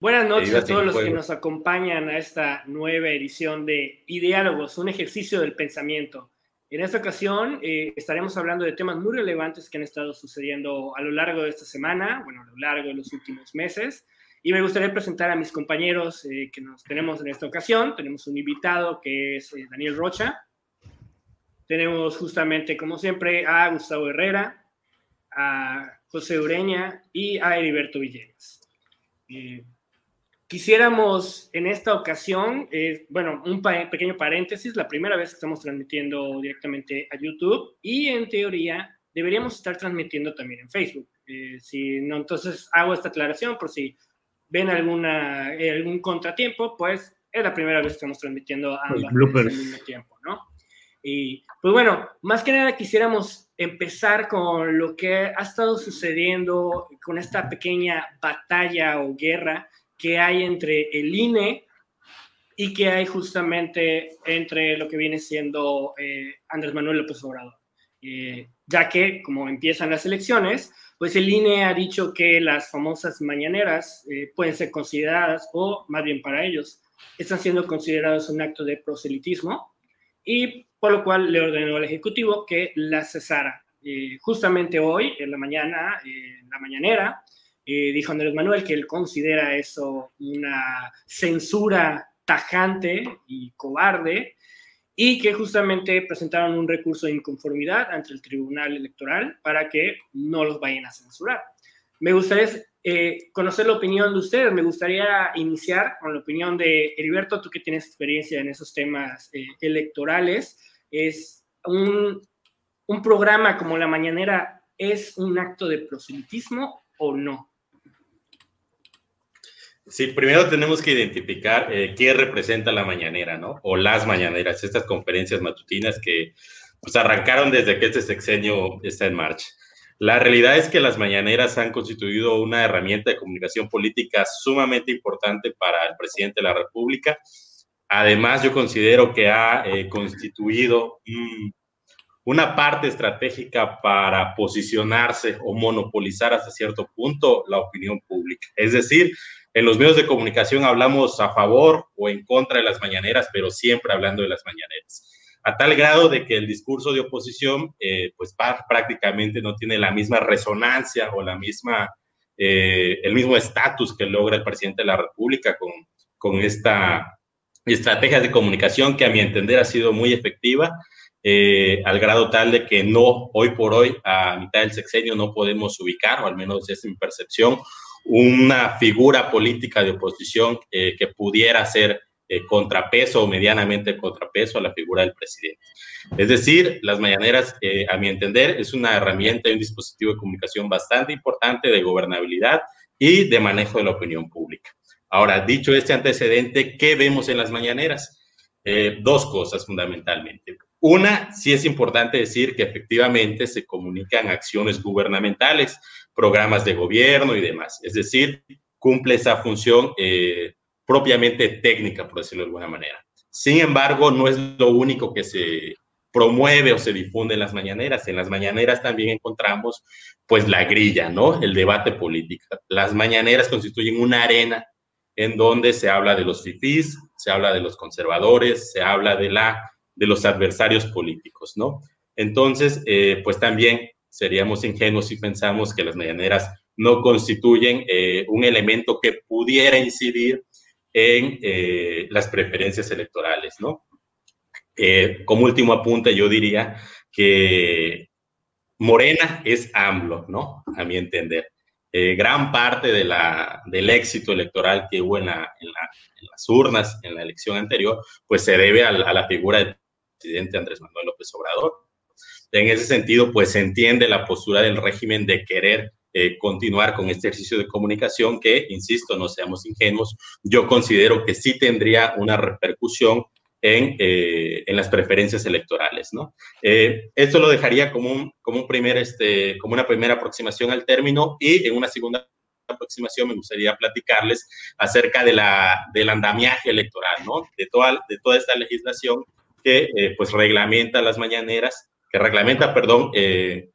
Buenas noches a todos los que nos acompañan a esta nueva edición de Ideálogos, un ejercicio del pensamiento. En esta ocasión eh, estaremos hablando de temas muy relevantes que han estado sucediendo a lo largo de esta semana, bueno, a lo largo de los últimos meses. Y me gustaría presentar a mis compañeros eh, que nos tenemos en esta ocasión. Tenemos un invitado que es eh, Daniel Rocha. Tenemos justamente, como siempre, a Gustavo Herrera, a José Ureña y a Heriberto Villegas. Quisiéramos en esta ocasión, eh, bueno, un pequeño paréntesis, la primera vez que estamos transmitiendo directamente a YouTube y en teoría deberíamos estar transmitiendo también en Facebook. Eh, si no, entonces hago esta aclaración por si ven alguna, eh, algún contratiempo, pues es la primera vez que estamos transmitiendo ambas al mismo tiempo, ¿no? Y pues bueno, más que nada quisiéramos empezar con lo que ha estado sucediendo con esta pequeña batalla o guerra que hay entre el INE y que hay justamente entre lo que viene siendo eh, Andrés Manuel López Obrador. Eh, ya que, como empiezan las elecciones, pues el INE ha dicho que las famosas mañaneras eh, pueden ser consideradas, o más bien para ellos, están siendo consideradas un acto de proselitismo, y por lo cual le ordenó al Ejecutivo que las cesara. justamente hoy, en la mañana, en la mañanera, eh, dijo Andrés Manuel que él considera eso una censura tajante y cobarde y que justamente presentaron un recurso de inconformidad ante el Tribunal Electoral para que no los vayan a censurar. Me gustaría eh, conocer la opinión de ustedes, me gustaría iniciar con la opinión de Heriberto, tú que tienes experiencia en esos temas eh, electorales, es un, un programa como La Mañanera, ¿es un acto de proselitismo o no? Sí, primero tenemos que identificar eh, qué representa la mañanera, ¿no? O las mañaneras, estas conferencias matutinas que pues, arrancaron desde que este sexenio está en marcha. La realidad es que las mañaneras han constituido una herramienta de comunicación política sumamente importante para el presidente de la República. Además, yo considero que ha eh, constituido una parte estratégica para posicionarse o monopolizar hasta cierto punto la opinión pública. Es decir, en los medios de comunicación hablamos a favor o en contra de las mañaneras, pero siempre hablando de las mañaneras. A tal grado de que el discurso de oposición, eh, pues prácticamente no tiene la misma resonancia o la misma, eh, el mismo estatus que logra el presidente de la República con, con esta estrategia de comunicación que a mi entender ha sido muy efectiva, eh, al grado tal de que no, hoy por hoy, a mitad del sexenio, no podemos ubicar, o al menos es mi percepción, una figura política de oposición eh, que pudiera ser eh, contrapeso o medianamente contrapeso a la figura del presidente. Es decir, las mañaneras, eh, a mi entender, es una herramienta y un dispositivo de comunicación bastante importante de gobernabilidad y de manejo de la opinión pública. Ahora, dicho este antecedente, ¿qué vemos en las mañaneras? dos cosas fundamentalmente. Una, sí es importante decir que efectivamente se comunican acciones gubernamentales, programas de gobierno y demás. Es decir, cumple esa función eh, propiamente técnica, por decirlo de alguna manera. Sin embargo, no es lo único que se promueve o se difunde en las mañaneras. En las mañaneras también encontramos pues la grilla, ¿no? El debate político. Las mañaneras constituyen una arena en donde se habla de los fifís, se habla de los conservadores, se habla de, la, de los adversarios políticos, ¿no? Entonces, eh, pues también seríamos ingenuos si pensamos que las mañaneras no constituyen eh, un elemento que pudiera incidir en eh, las preferencias electorales, ¿no? Eh, como último apunte, yo diría que Morena es AMLO, ¿no? A mi entender. gran parte de la, del éxito electoral que hubo en, en, las urnas en la elección anterior, pues se debe a, a la figura del presidente Andrés Manuel López Obrador, en ese sentido, pues se entiende la postura del régimen de querer eh, continuar con este ejercicio de comunicación que, insisto, no seamos ingenuos, yo considero que sí tendría una repercusión en, eh, en las preferencias electorales, ¿no? Eh, esto lo dejaría como, un, como, un primer, este, como una primera aproximación al término y en una segunda aproximación me gustaría platicarles acerca de la, del andamiaje electoral, ¿no? De toda, de toda esta legislación que pues reglamenta las mañaneras que reglamenta, perdón, eh,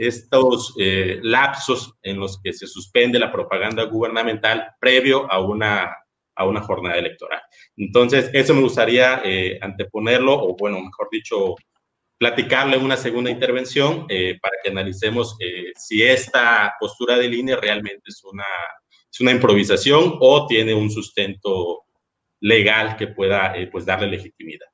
estos eh, lapsos en los que se suspende la propaganda gubernamental previo a una, a una jornada electoral. Entonces, eso me gustaría eh, anteponerlo, o bueno, mejor dicho, platicarle una segunda intervención eh, para que analicemos si esta postura de línea realmente es una, es una improvisación o tiene un sustento legal que pueda pues darle legitimidad.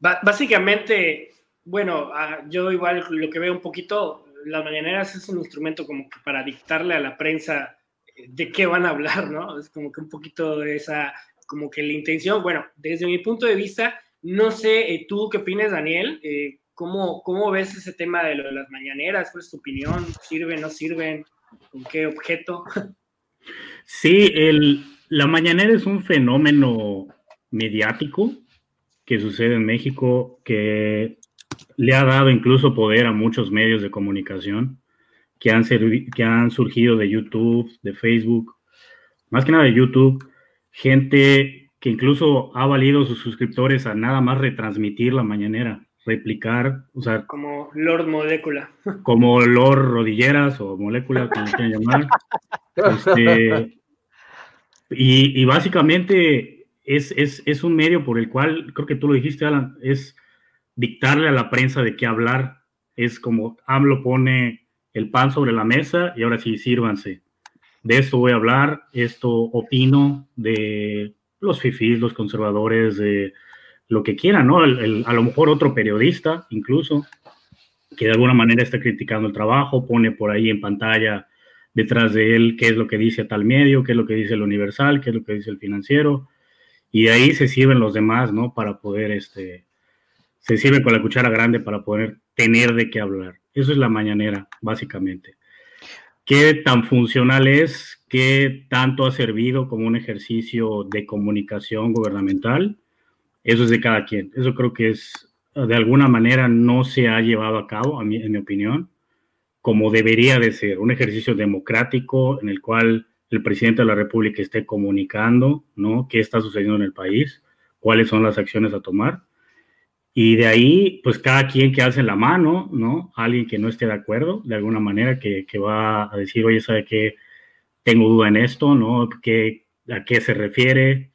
Básicamente, bueno, yo igual lo que veo un poquito, las mañaneras es un instrumento como que para dictarle a la prensa eh, de qué van a hablar, ¿no? Es como que un poquito de esa, como que la intención, bueno, desde mi punto de vista, no sé, eh, tú qué opinas, Daniel, eh, ¿cómo, ¿cómo ves ese tema de, lo de las mañaneras? ¿Cuál es tu opinión? ¿Sirven, no sirven? ¿Con qué objeto? Sí, el, la mañanera es un fenómeno mediático que sucede en México que le ha dado incluso poder a muchos medios de comunicación que han, que han surgido de YouTube, de Facebook, más que nada de YouTube, gente que incluso ha valido sus suscriptores a nada más retransmitir la mañanera, replicar, o sea... Como Lord Molécula. Como Lord Rodilleras o Molécula, como quieran llamar. Este, y, y, básicamente es, es, es un medio por el cual, creo que tú lo dijiste, Alan, es dictarle a la prensa de qué hablar. Es como AMLO pone el pan sobre la mesa y ahora sí, sírvanse. De esto voy a hablar, esto opino de los fifís, los conservadores, de lo que quieran, ¿no? a lo mejor otro periodista, incluso, que de alguna manera está criticando el trabajo, pone por ahí en pantalla detrás de él qué es lo que dice tal medio, qué es lo que dice el Universal, qué es lo que dice el financiero, y de ahí se sirven los demás, ¿no? Para poder este, se sirve con la cuchara grande para poder tener de qué hablar. Eso es la mañanera, básicamente. ¿Qué tan funcional es? ¿Qué tanto ha servido como un ejercicio de comunicación gubernamental? Eso es de cada quien. Eso creo que es, de alguna manera, no se ha llevado a cabo, a mí, en mi opinión, como debería de ser. Un ejercicio democrático en el cual el presidente de la República esté comunicando, ¿no? ¿Qué está sucediendo en el país? ¿Cuáles son las acciones a tomar? Y de ahí, pues cada quien que hace la mano, ¿no? Alguien que no esté de acuerdo, de alguna manera, que, que va a decir, oye, ¿sabe qué? Tengo duda en esto, ¿no? ¿Qué, ¿A qué se refiere?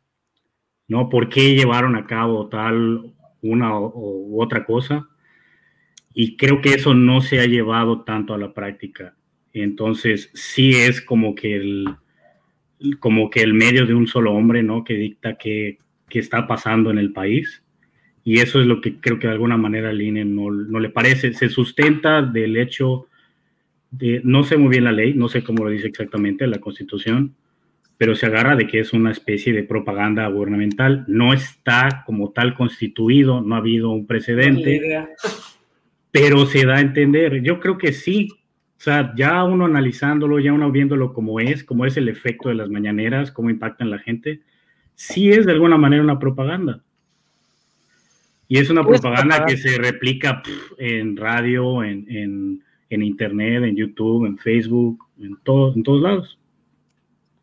¿No? ¿Por qué llevaron a cabo tal una u otra cosa? Y creo que eso no se ha llevado tanto a la práctica. Entonces, sí es como que el, como que el medio de un solo hombre, ¿no? Que dicta qué, qué está pasando en el país y eso es lo que creo que de alguna manera al INE no, no, le parece. Se sustenta del hecho de, no sé muy bien la ley, no sé cómo lo dice exactamente la constitución, pero se agarra de que es una especie de propaganda gubernamental. No está como tal constituido, no ha habido un precedente, pero se da a entender. Yo creo que sí. O sea, ya uno analizándolo, ya uno viéndolo como es, como es el efecto de las mañaneras, cómo impactan la gente, sí es de alguna manera una propaganda. Y es una propaganda que se replica en radio, en, en, internet, en YouTube, en Facebook, en, todo, en todos lados.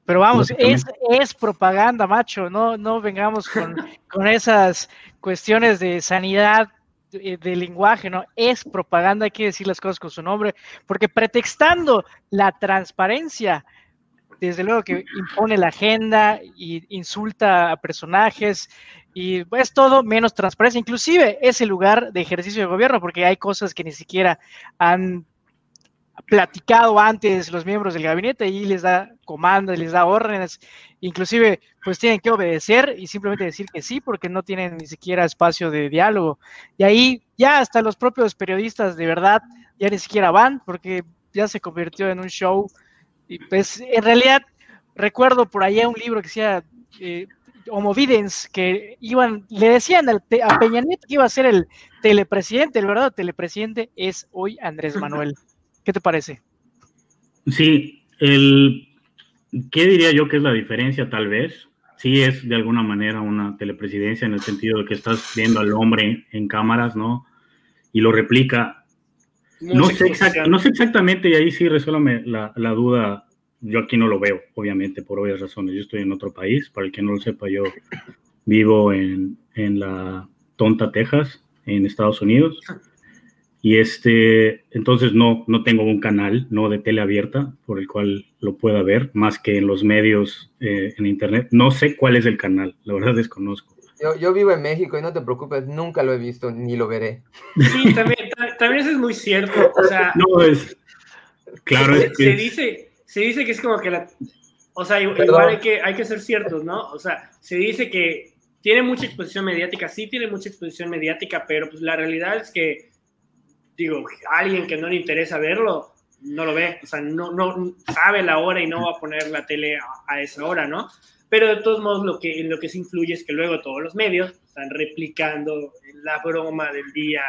Pero vamos, es, es, propaganda, macho, no, no vengamos con, con esas cuestiones de sanidad de, de, lenguaje, ¿no? Es propaganda, hay que decir las cosas con su nombre, porque pretextando la transparencia, desde luego que impone la agenda y insulta a personajes, y pues todo menos transparencia, inclusive ese lugar de ejercicio de gobierno, porque hay cosas que ni siquiera han platicado antes los miembros del gabinete y les da comandos, les da órdenes, inclusive pues tienen que obedecer y simplemente decir que sí porque no tienen ni siquiera espacio de diálogo. Y ahí ya hasta los propios periodistas de verdad ya ni siquiera van porque ya se convirtió en un show. Y pues en realidad recuerdo por allá un libro que decía eh, homovidens que iban, le decían a Peña Nieto que iba a ser el telepresidente, el verdadero telepresidente es hoy Andrés Manuel. ¿Qué te parece? Sí, el, ¿qué diría yo que es la diferencia tal vez? Sí es de alguna manera una telepresidencia en el sentido de que estás viendo al hombre en cámaras, ¿no? Y lo replica. No, sé, no sé, exactamente, y ahí sí resuélvame la, la duda, yo aquí no lo veo, obviamente, por obvias razones. Yo estoy en otro país, para el que no lo sepa, yo vivo en, en la Tonta, Texas, en Estados Unidos. Y este, entonces no, no tengo un canal, no de tele abierta, por el cual lo pueda ver, más que en los medios eh, en internet. No sé cuál es el canal, la verdad desconozco. Yo, yo, vivo en México y no te preocupes, nunca lo he visto ni lo veré. Sí, también, también eso es muy cierto. O sea, no es. Claro, se, se, dice, se dice que es como que la. O sea, igual hay que, hay que ser ciertos, ¿no? O sea, se dice que tiene mucha exposición mediática, sí tiene mucha exposición mediática, pero pues la realidad es que digo, alguien que no le interesa verlo, no lo ve, o sea, no, no sabe la hora y no va a poner la tele a, esa hora, ¿no? Pero de todos modos, lo que, lo que se influye es que luego todos los medios están replicando la broma del día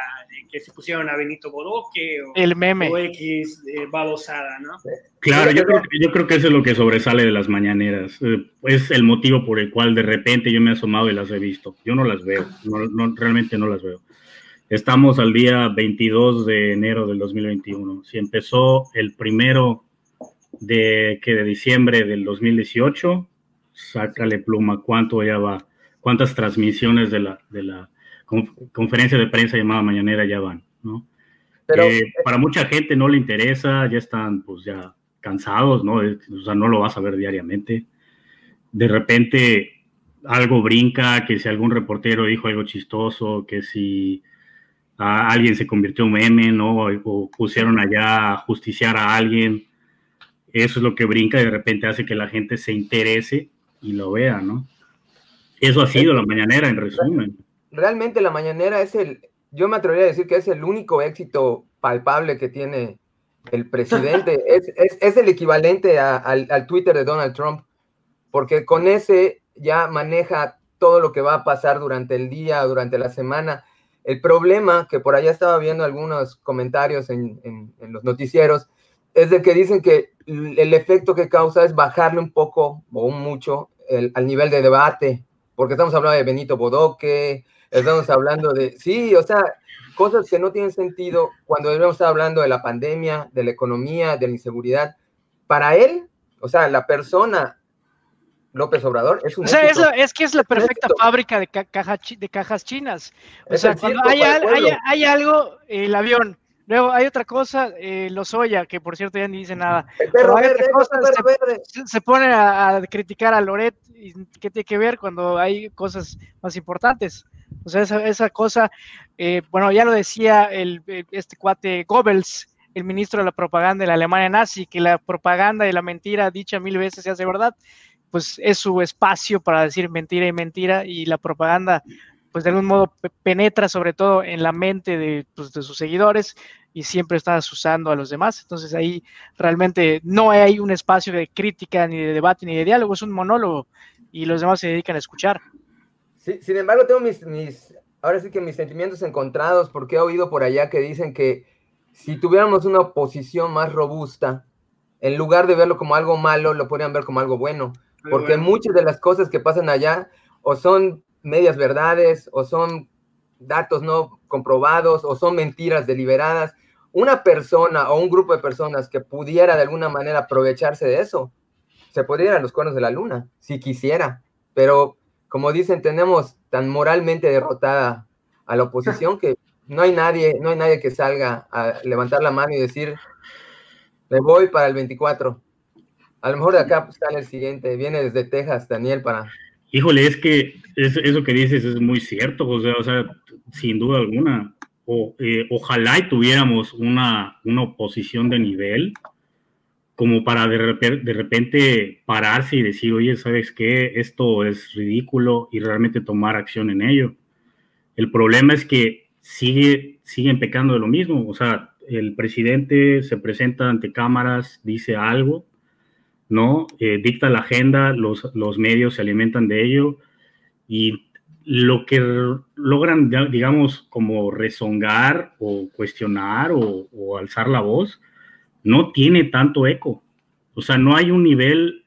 que se pusieron a Benito Bodoque o, el meme. o X eh, babosada, ¿no? Claro, yo creo, yo creo que eso es lo que sobresale de las mañaneras. Eh, es el motivo por el cual de repente yo me he asomado y las he visto. Yo no las veo, no, realmente no las veo. Estamos al día 22 de enero del 2021. Si empezó el primero de, que de diciembre del 2018, sácale pluma, ¿cuánto ya va? ¿Cuántas transmisiones de la, de la conferencia de prensa llamada Mañanera ya van? ¿no? Pero, eh, para mucha gente no le interesa, ya están pues ya cansados, ¿no? O sea, no lo vas a ver diariamente. De repente algo brinca, que si algún reportero dijo algo chistoso, que si alguien se convirtió en meme, ¿no? O pusieron allá a justiciar a alguien. Eso es lo que brinca y de repente hace que la gente se interese y lo vea, ¿no? Eso ha sido la mañanera, en resumen. Realmente la mañanera es el, yo me atrevería a decir que es el único éxito palpable que tiene el presidente. es, es, el equivalente al, al Twitter de Donald Trump, porque con ese ya maneja todo lo que va a pasar durante el día, durante la semana el problema, que por allá estaba viendo algunos comentarios en, los noticieros, es de que dicen que el efecto que causa es bajarle un poco o un mucho el, al nivel de debate, porque estamos hablando de Benito Bodoque, estamos hablando de, sí, o sea, cosas que no tienen sentido cuando debemos estar hablando de la pandemia, de la economía, de la inseguridad. Para él, o sea, la persona López Obrador es un. O sea, es, que es la perfecta fábrica de, de cajas chinas. O sea, cuando hay, hay, algo, el avión. Luego hay otra cosa, eh, los Oya, que por cierto ya ni dice nada. Pero se, pone a, criticar a Loret, y ¿qué tiene que ver cuando hay cosas más importantes? O sea, esa, esa cosa, eh, bueno, ya lo decía el, este cuate Goebbels, el ministro de la propaganda de la Alemania nazi, que la propaganda y la mentira dicha mil veces se hace verdad pues es su espacio para decir mentira y mentira y la propaganda pues de algún modo penetra sobre todo en la mente pues, de, sus seguidores y siempre está usando a los demás. Entonces ahí realmente no hay un espacio de crítica, ni de debate, ni de diálogo, es un monólogo y los demás se dedican a escuchar. Sí, sin embargo, tengo mis, mis, ahora sí que mis sentimientos encontrados porque he oído por allá que dicen que si tuviéramos una oposición más robusta, en lugar de verlo como algo malo, lo podrían ver como algo bueno porque muchas de las cosas que pasan allá o son medias verdades o son datos no comprobados o son mentiras deliberadas. Una persona o un grupo de personas que pudiera de alguna manera aprovecharse de eso, se podría ir a los cuernos de la luna, si quisiera. Pero como dicen, tenemos tan moralmente derrotada a la oposición que no hay nadie, no hay nadie que salga a levantar la mano y decir, me voy para el 24. A lo mejor de acá pues, sale el siguiente, viene desde Texas, Daniel, para... Híjole, es que eso que dices es muy cierto, o sea, sin duda alguna. Eh, ojalá tuviéramos una, una oposición de nivel como para de repente pararse y decir, oye, ¿sabes qué? Esto es ridículo y realmente tomar acción en ello. El problema es que sigue, siguen pecando de lo mismo. O sea, el presidente se presenta ante cámaras, dice algo, ¿no? Eh, dicta la agenda, los, los, medios se alimentan de ello y lo que logran, digamos, como rezongar o cuestionar o, alzar la voz, no tiene tanto eco. O sea, no hay un nivel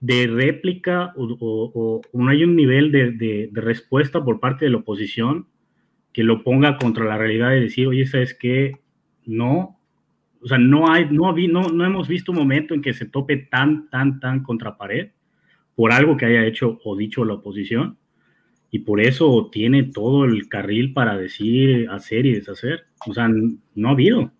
de réplica o, no hay un nivel de, respuesta por parte de la oposición que lo ponga contra la realidad de decir, oye, ¿sabes qué? No, o sea, no, hay, no, no, no hemos visto un momento en que se tope tan, tan, tan contra pared por algo que haya hecho o dicho la oposición. Y por eso tiene todo el carril para decir, hacer y deshacer. O sea, no ha habido.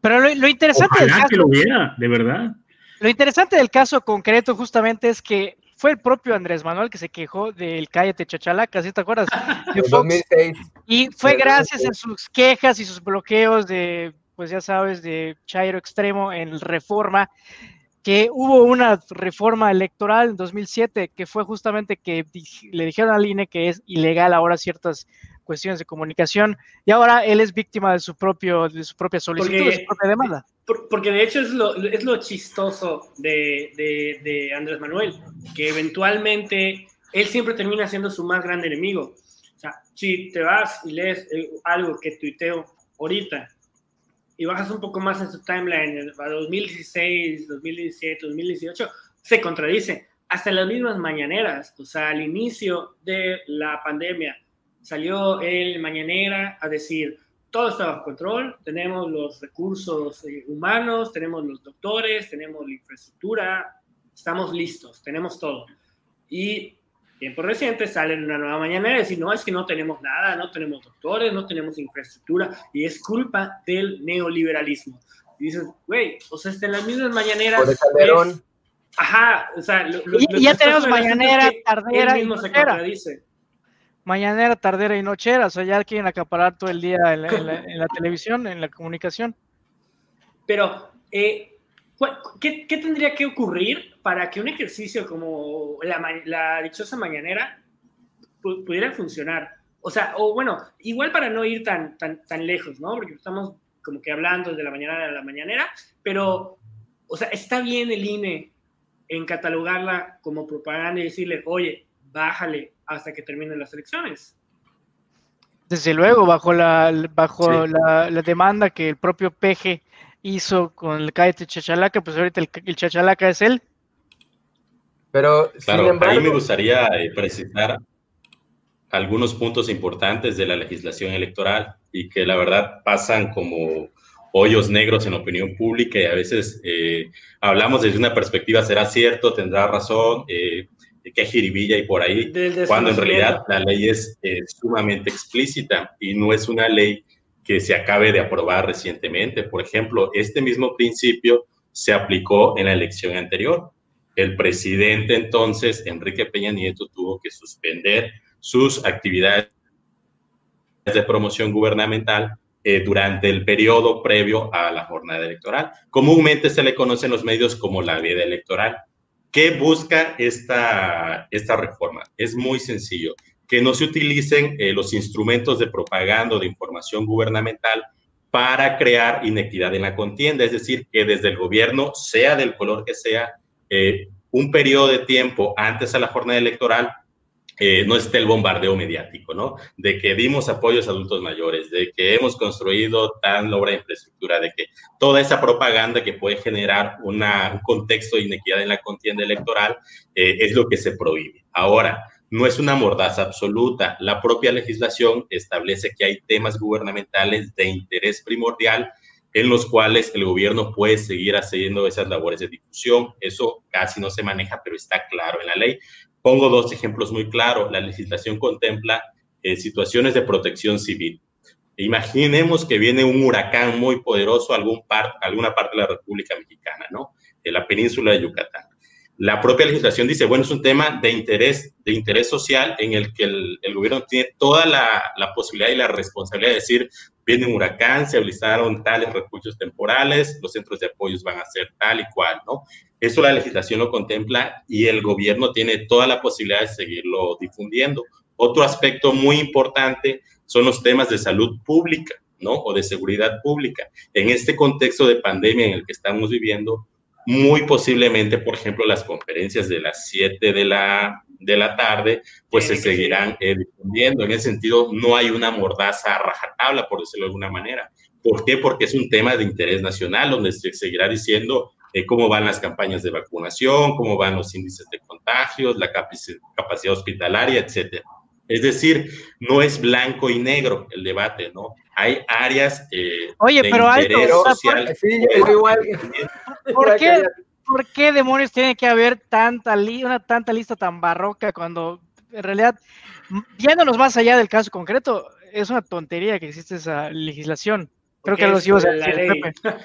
Pero lo, interesante del caso, que lo hubiera, de verdad. Lo interesante del caso concreto justamente es que fue el propio Andrés Manuel que se quejó del cállate chachalaca, ¿sí te acuerdas? De Fox. Y fue gracias a sus quejas y sus bloqueos de, pues ya sabes, de Chairo Extremo en Reforma, que hubo una reforma electoral en 2007 que fue justamente que le dijeron al INE que es ilegal ahora ciertas cuestiones de comunicación y ahora él es víctima de su propio de su propia solicitud, de su propia demanda. Porque de hecho es lo, es lo chistoso de, de, Andrés Manuel, que eventualmente él siempre termina siendo su más grande enemigo. O sea, si te vas y lees eh, algo que tuiteo ahorita y bajas un poco más en su timeline, a 2016, 2017, 2018, se contradice. Hasta las mismas mañaneras, o sea, al inicio de la pandemia, salió el mañanera a decir, todo está bajo control, tenemos los recursos eh, humanos, tenemos los doctores, tenemos la infraestructura, estamos listos, tenemos todo. Y tiempo reciente sale una nueva mañanera y decir, no, es que no tenemos nada, no tenemos doctores, no tenemos infraestructura, y es culpa del neoliberalismo. Y dices, güey, o sea, en las mismas mañaneras... ajá, o sea... y, ya tenemos mañanera, tardera mismo se contradice. Mañanera, tardera y nochera, o sea, ya quieren acaparar todo el día en la, televisión, en la comunicación. Pero, eh, ¿qué, ¿qué tendría que ocurrir para que un ejercicio como la, dichosa mañanera pudiera funcionar. O sea, o bueno, igual para no ir tan, tan, tan lejos, ¿no? Porque estamos como que hablando de la mañana a la mañanera, pero, o sea, está bien el INE en catalogarla como propaganda y decirle, oye, bájale hasta que terminen las elecciones. Desde luego, bajo la, bajo la, demanda que el propio Peje hizo con el cállate chachalaca, pues ahorita el, el chachalaca es él. Pero, claro, ahí me gustaría eh, precisar algunos puntos importantes de la legislación electoral y que la verdad pasan como hoyos negros en la opinión pública y a veces eh, hablamos desde una perspectiva, será cierto, tendrá razón, eh, qué jiribilla y por ahí, cuando en realidad la ley es sumamente explícita y no es una ley que se acabe de aprobar recientemente. Por ejemplo, este mismo principio se aplicó en la elección anterior el presidente entonces, Enrique Peña Nieto, tuvo que suspender sus actividades de promoción gubernamental eh, durante el periodo previo a la jornada electoral. Comúnmente se le conoce en los medios como la veda electoral. ¿Qué busca esta, esta reforma? Es muy sencillo, que no se utilicen eh, los instrumentos de propaganda o de información gubernamental para crear inequidad en la contienda, es decir, que desde el gobierno, sea del color que sea, eh, un periodo de tiempo antes a la jornada electoral eh, no esté el bombardeo mediático, ¿no? De que dimos apoyos a adultos mayores, de que hemos construido tan obra de infraestructura, de que toda esa propaganda que puede generar un contexto de inequidad en la contienda electoral es lo que se prohíbe. Ahora, no es una mordaza absoluta. La propia legislación establece que hay temas gubernamentales de interés primordial en los cuales el gobierno puede seguir haciendo esas labores de difusión. Eso casi no se maneja, pero está claro en la ley. Pongo dos ejemplos muy claros. La legislación contempla eh, situaciones de protección civil. Imaginemos que viene un huracán muy poderoso a alguna parte de la República Mexicana, ¿no? En la península de Yucatán. La propia legislación dice, bueno, es un tema de interés, de interés social en el que el, gobierno tiene toda la, posibilidad y la responsabilidad de decir, viene un huracán, se habilitaron tales refugios temporales, los centros de apoyos van a ser tal y cual, ¿no? Eso la legislación lo contempla y el gobierno tiene toda la posibilidad de seguirlo difundiendo. Otro aspecto muy importante son los temas de salud pública, ¿no? O de seguridad pública. En este contexto de pandemia en el que estamos viviendo, muy posiblemente, por ejemplo, las conferencias de las 7 de la, de la tarde, pues se seguirán eh, difundiendo. En ese sentido, no hay una mordaza rajatabla, por decirlo de alguna manera. ¿Por qué? Porque es un tema de interés nacional, donde se seguirá diciendo eh, cómo van las campañas de vacunación, cómo van los índices de contagios, la capacidad hospitalaria, etcétera. Es decir, no es blanco y negro el debate, ¿no? Hay áreas eh, Oye, de pero interés social. ¿Por, qué, ¿Por qué demonios tiene que haber tanta, una tanta lista tan barroca cuando en realidad, viéndonos más allá del caso concreto, es una tontería que existe esa legislación. Creo que lo ibas a decir, Pepe.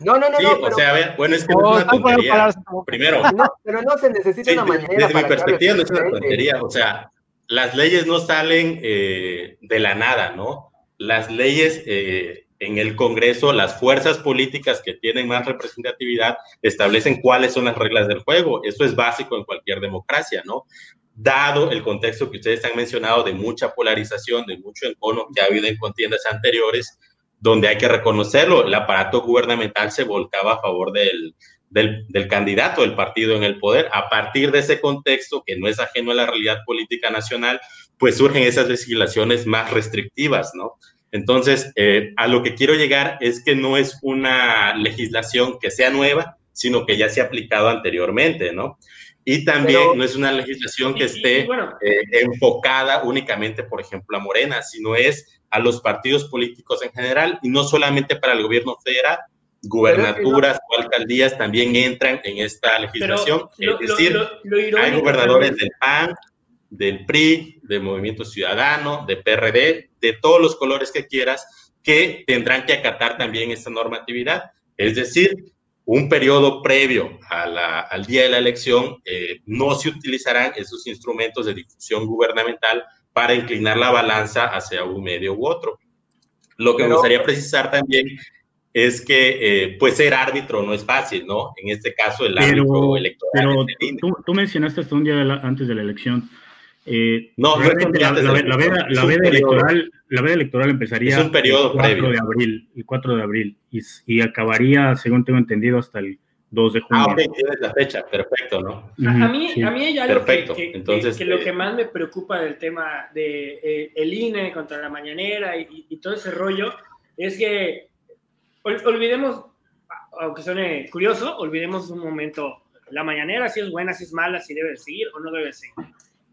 No, no, no, sí, no. O sea, a ver, bueno, es que no, es una tontería. Primero. No, pero no se necesita una mañanera. Desde mi perspectiva no es una tontería. O sea, las leyes no salen eh, de la nada, ¿no? Las leyes eh, en el Congreso, las fuerzas políticas que tienen más representatividad establecen cuáles son las reglas del juego. Eso es básico en cualquier democracia, ¿no? Dado el contexto que ustedes han mencionado de mucha polarización, de mucho encono que ha habido en contiendas anteriores, donde hay que reconocerlo, el aparato gubernamental se volcaba a favor del, del, del, candidato del partido en el poder. A partir de ese contexto, que no es ajeno a la realidad política nacional, pues surgen esas legislaciones más restrictivas, ¿no? Entonces, eh, a lo que quiero llegar es que no es una legislación que sea nueva, sino que ya se ha aplicado anteriormente, ¿no? Y también no es una legislación que esté eh, enfocada únicamente, por ejemplo, a Morena, sino es a los partidos políticos en general y no solamente para el gobierno federal, gubernaturas o alcaldías también entran en esta legislación. es decir, hay gobernadores del PAN, del PRI, del Movimiento Ciudadano, de PRD, de todos los colores que quieras, que tendrán que acatar también esta normatividad. Es decir, un periodo previo al día de la elección, eh, no se utilizarán esos instrumentos de difusión gubernamental para inclinar la balanza hacia un medio u otro. Lo que me gustaría precisar también es que, eh, pues, ser árbitro no es fácil, ¿no? En este caso, el árbitro electoral. Pero tú, mencionaste hasta un día antes de la elección. Eh, no, la, la, veda, electoral, la veda electoral empezaría un periodo el 4 de abril, el 4 de abril, y, y acabaría, según tengo entendido, hasta el 2 de junio. Ah, ok, tienes la fecha, perfecto, ¿no? a, mí, a mí hay algo que, Entonces, que, lo eh, que más me preocupa del tema de eh, el INE contra la mañanera y, y, todo ese rollo es que olvidemos, aunque suene curioso, olvidemos un momento la mañanera, si es buena, si es mala, si debe seguir o no debe seguir.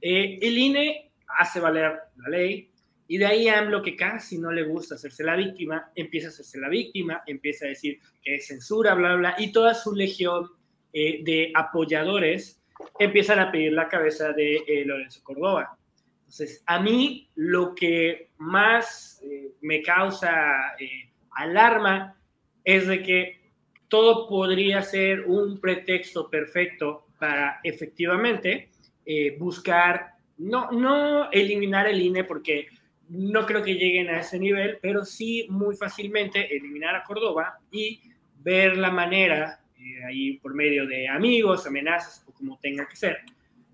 Eh, el INE hace valer la ley, y de ahí AMLO, que casi no le gusta hacerse la víctima, empieza a hacerse la víctima, empieza a decir que es censura, bla, bla, y toda su legión eh, de apoyadores empiezan a pedir la cabeza de eh, Lorenzo Córdoba. Entonces, a mí lo que más eh, me causa alarma es de que todo podría ser un pretexto perfecto para efectivamente buscar, no, no eliminar el INE, porque no creo que lleguen a ese nivel, pero sí muy fácilmente eliminar a Córdoba y ver la manera, eh, ahí por medio de amigos, amenazas o como tenga que ser,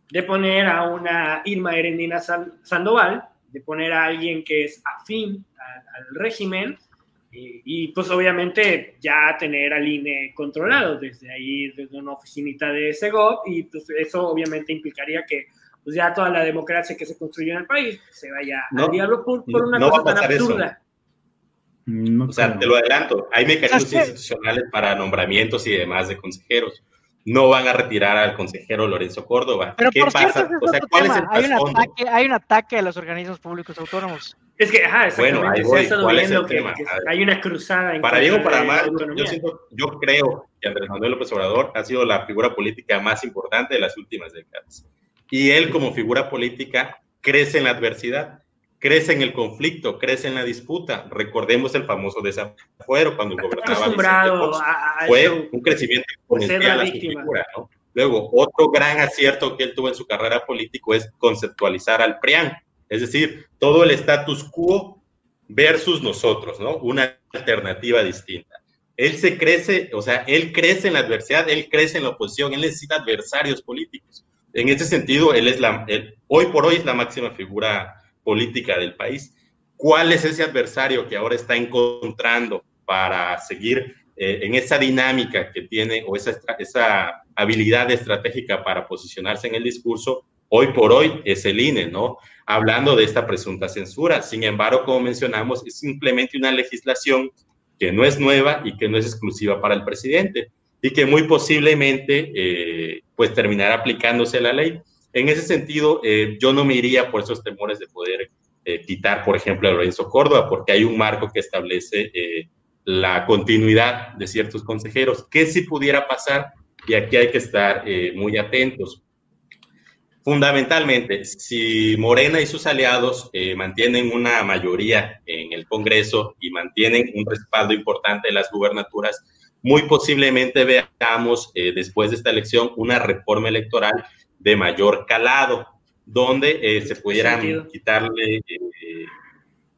de poner a una Irma Erendina Sandoval, de poner a alguien que es afín al, régimen y, pues obviamente ya tener al INE controlado desde ahí, desde una oficinita de Segov y pues eso obviamente implicaría que pues ya toda la democracia que se construyó en el país se vaya al diablo por, una cosa tan absurda. o sea, te lo adelanto, hay mecanismos institucionales para nombramientos y demás de consejeros. No van a retirar al consejero Lorenzo Córdoba. Pero ¿Qué pasa? o sea, ¿cuál es el hay, un ataque, hay un ataque a los organismos públicos autónomos. Es que, ajá, bueno, ahí voy. ¿Cuál es el tema? hay una cruzada. En para bien o para mal, yo, siento, yo creo que Andrés Manuel López Obrador ha sido la figura política más importante de las últimas décadas y él como figura política crece en la adversidad, crece en el conflicto, crece en la disputa. Recordemos el famoso desafuero cuando gobernaba fue un crecimiento exponencial a su figura, ¿no? Luego, otro gran acierto que él tuvo en su carrera política es conceptualizar al PRIAN, es decir, todo el status quo versus nosotros, ¿no? Una alternativa distinta. Él se crece, o sea, él crece en la adversidad, él crece en la oposición, él necesita adversarios políticos en ese sentido, él es la, hoy por hoy es la máxima figura política del país. ¿Cuál es ese adversario que ahora está encontrando para seguir eh, en esa dinámica que tiene o esa, esa habilidad estratégica para posicionarse en el discurso? Hoy por hoy es el INE, ¿no? Hablando de esta presunta censura. Sin embargo, como mencionamos, es simplemente una legislación que no es nueva y que no es exclusiva para el presidente y que muy posiblemente eh, pues terminará aplicándose la ley. En ese sentido, eh, yo no me iría por esos temores de poder eh, quitar, por ejemplo, a Lorenzo Córdoba, porque hay un marco que establece la continuidad de ciertos consejeros. ¿Qué si pudiera pasar? Y aquí hay que estar muy atentos. Fundamentalmente, si Morena y sus aliados eh, mantienen una mayoría en el Congreso y mantienen un respaldo importante en las gubernaturas, muy posiblemente veamos eh, después de esta elección una reforma electoral de mayor calado, donde eh, se pudieran quitarle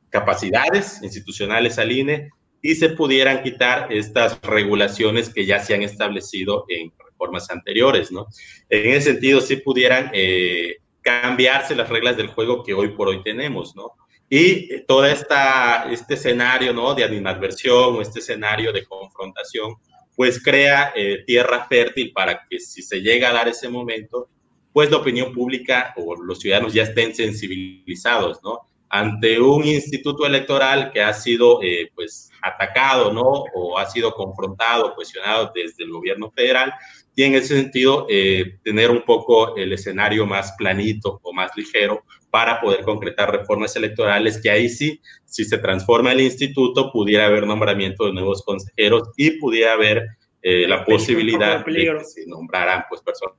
capacidades institucionales al INE y se pudieran quitar estas regulaciones que ya se han establecido en reformas anteriores, ¿no? En ese sentido, sí pudieran eh, cambiarse las reglas del juego que hoy por hoy tenemos, ¿no? Y todo esta, este escenario, ¿no? De animadversión o este escenario de confrontación, pues crea eh, tierra fértil para que si se llega a dar ese momento, pues la opinión pública o los ciudadanos ya estén sensibilizados, ¿no? ante un instituto electoral que ha sido eh, pues atacado, ¿no? O ha sido confrontado, cuestionado desde el gobierno federal y en ese sentido eh, tener un poco el escenario más planito o más ligero para poder concretar reformas electorales que ahí sí, si se transforma el instituto, pudiera haber nombramiento de nuevos consejeros y pudiera haber eh, la posibilidad de que se nombraran pues personas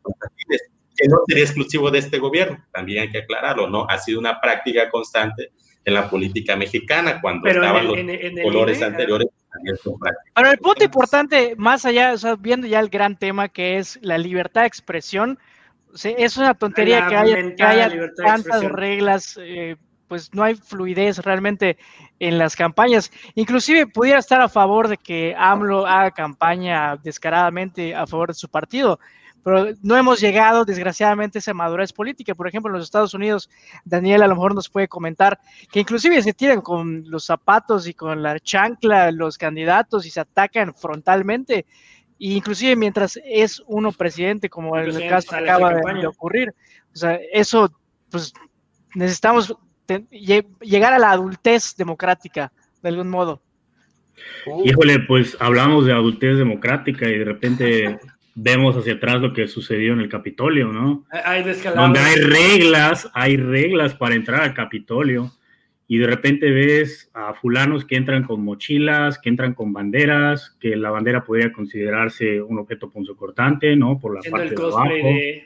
que no sería exclusivo de este gobierno, también hay que aclararlo, ¿no? Ha sido una práctica constante en la política mexicana cuando estaban los colores anteriores. Pero el punto importante, más allá, o sea, viendo ya el gran tema que es la libertad de expresión, es una tontería que haya, tantas reglas, eh, pues no hay fluidez realmente en las campañas. Inclusive pudiera estar a favor de que AMLO haga campaña descaradamente a favor de su partido, pero no hemos llegado, desgraciadamente, a esa madurez política. Por ejemplo, en los Estados Unidos, Daniel a lo mejor nos puede comentar que inclusive se tiran con los zapatos y con la chancla los candidatos y se atacan frontalmente. E inclusive mientras es uno presidente, como en el caso que acaba de, ocurrir. O sea, eso, pues necesitamos llegar a la adultez democrática, de algún modo. Híjole, pues hablamos de adultez democrática y de repente vemos hacia atrás lo que sucedió en el Capitolio, ¿no? Hay Donde hay reglas, hay reglas para entrar al Capitolio y de repente ves a fulanos que entran con mochilas, que entran con banderas, que la bandera podría considerarse un objeto punzocortante, ¿no? Por la parte de abajo. Eh,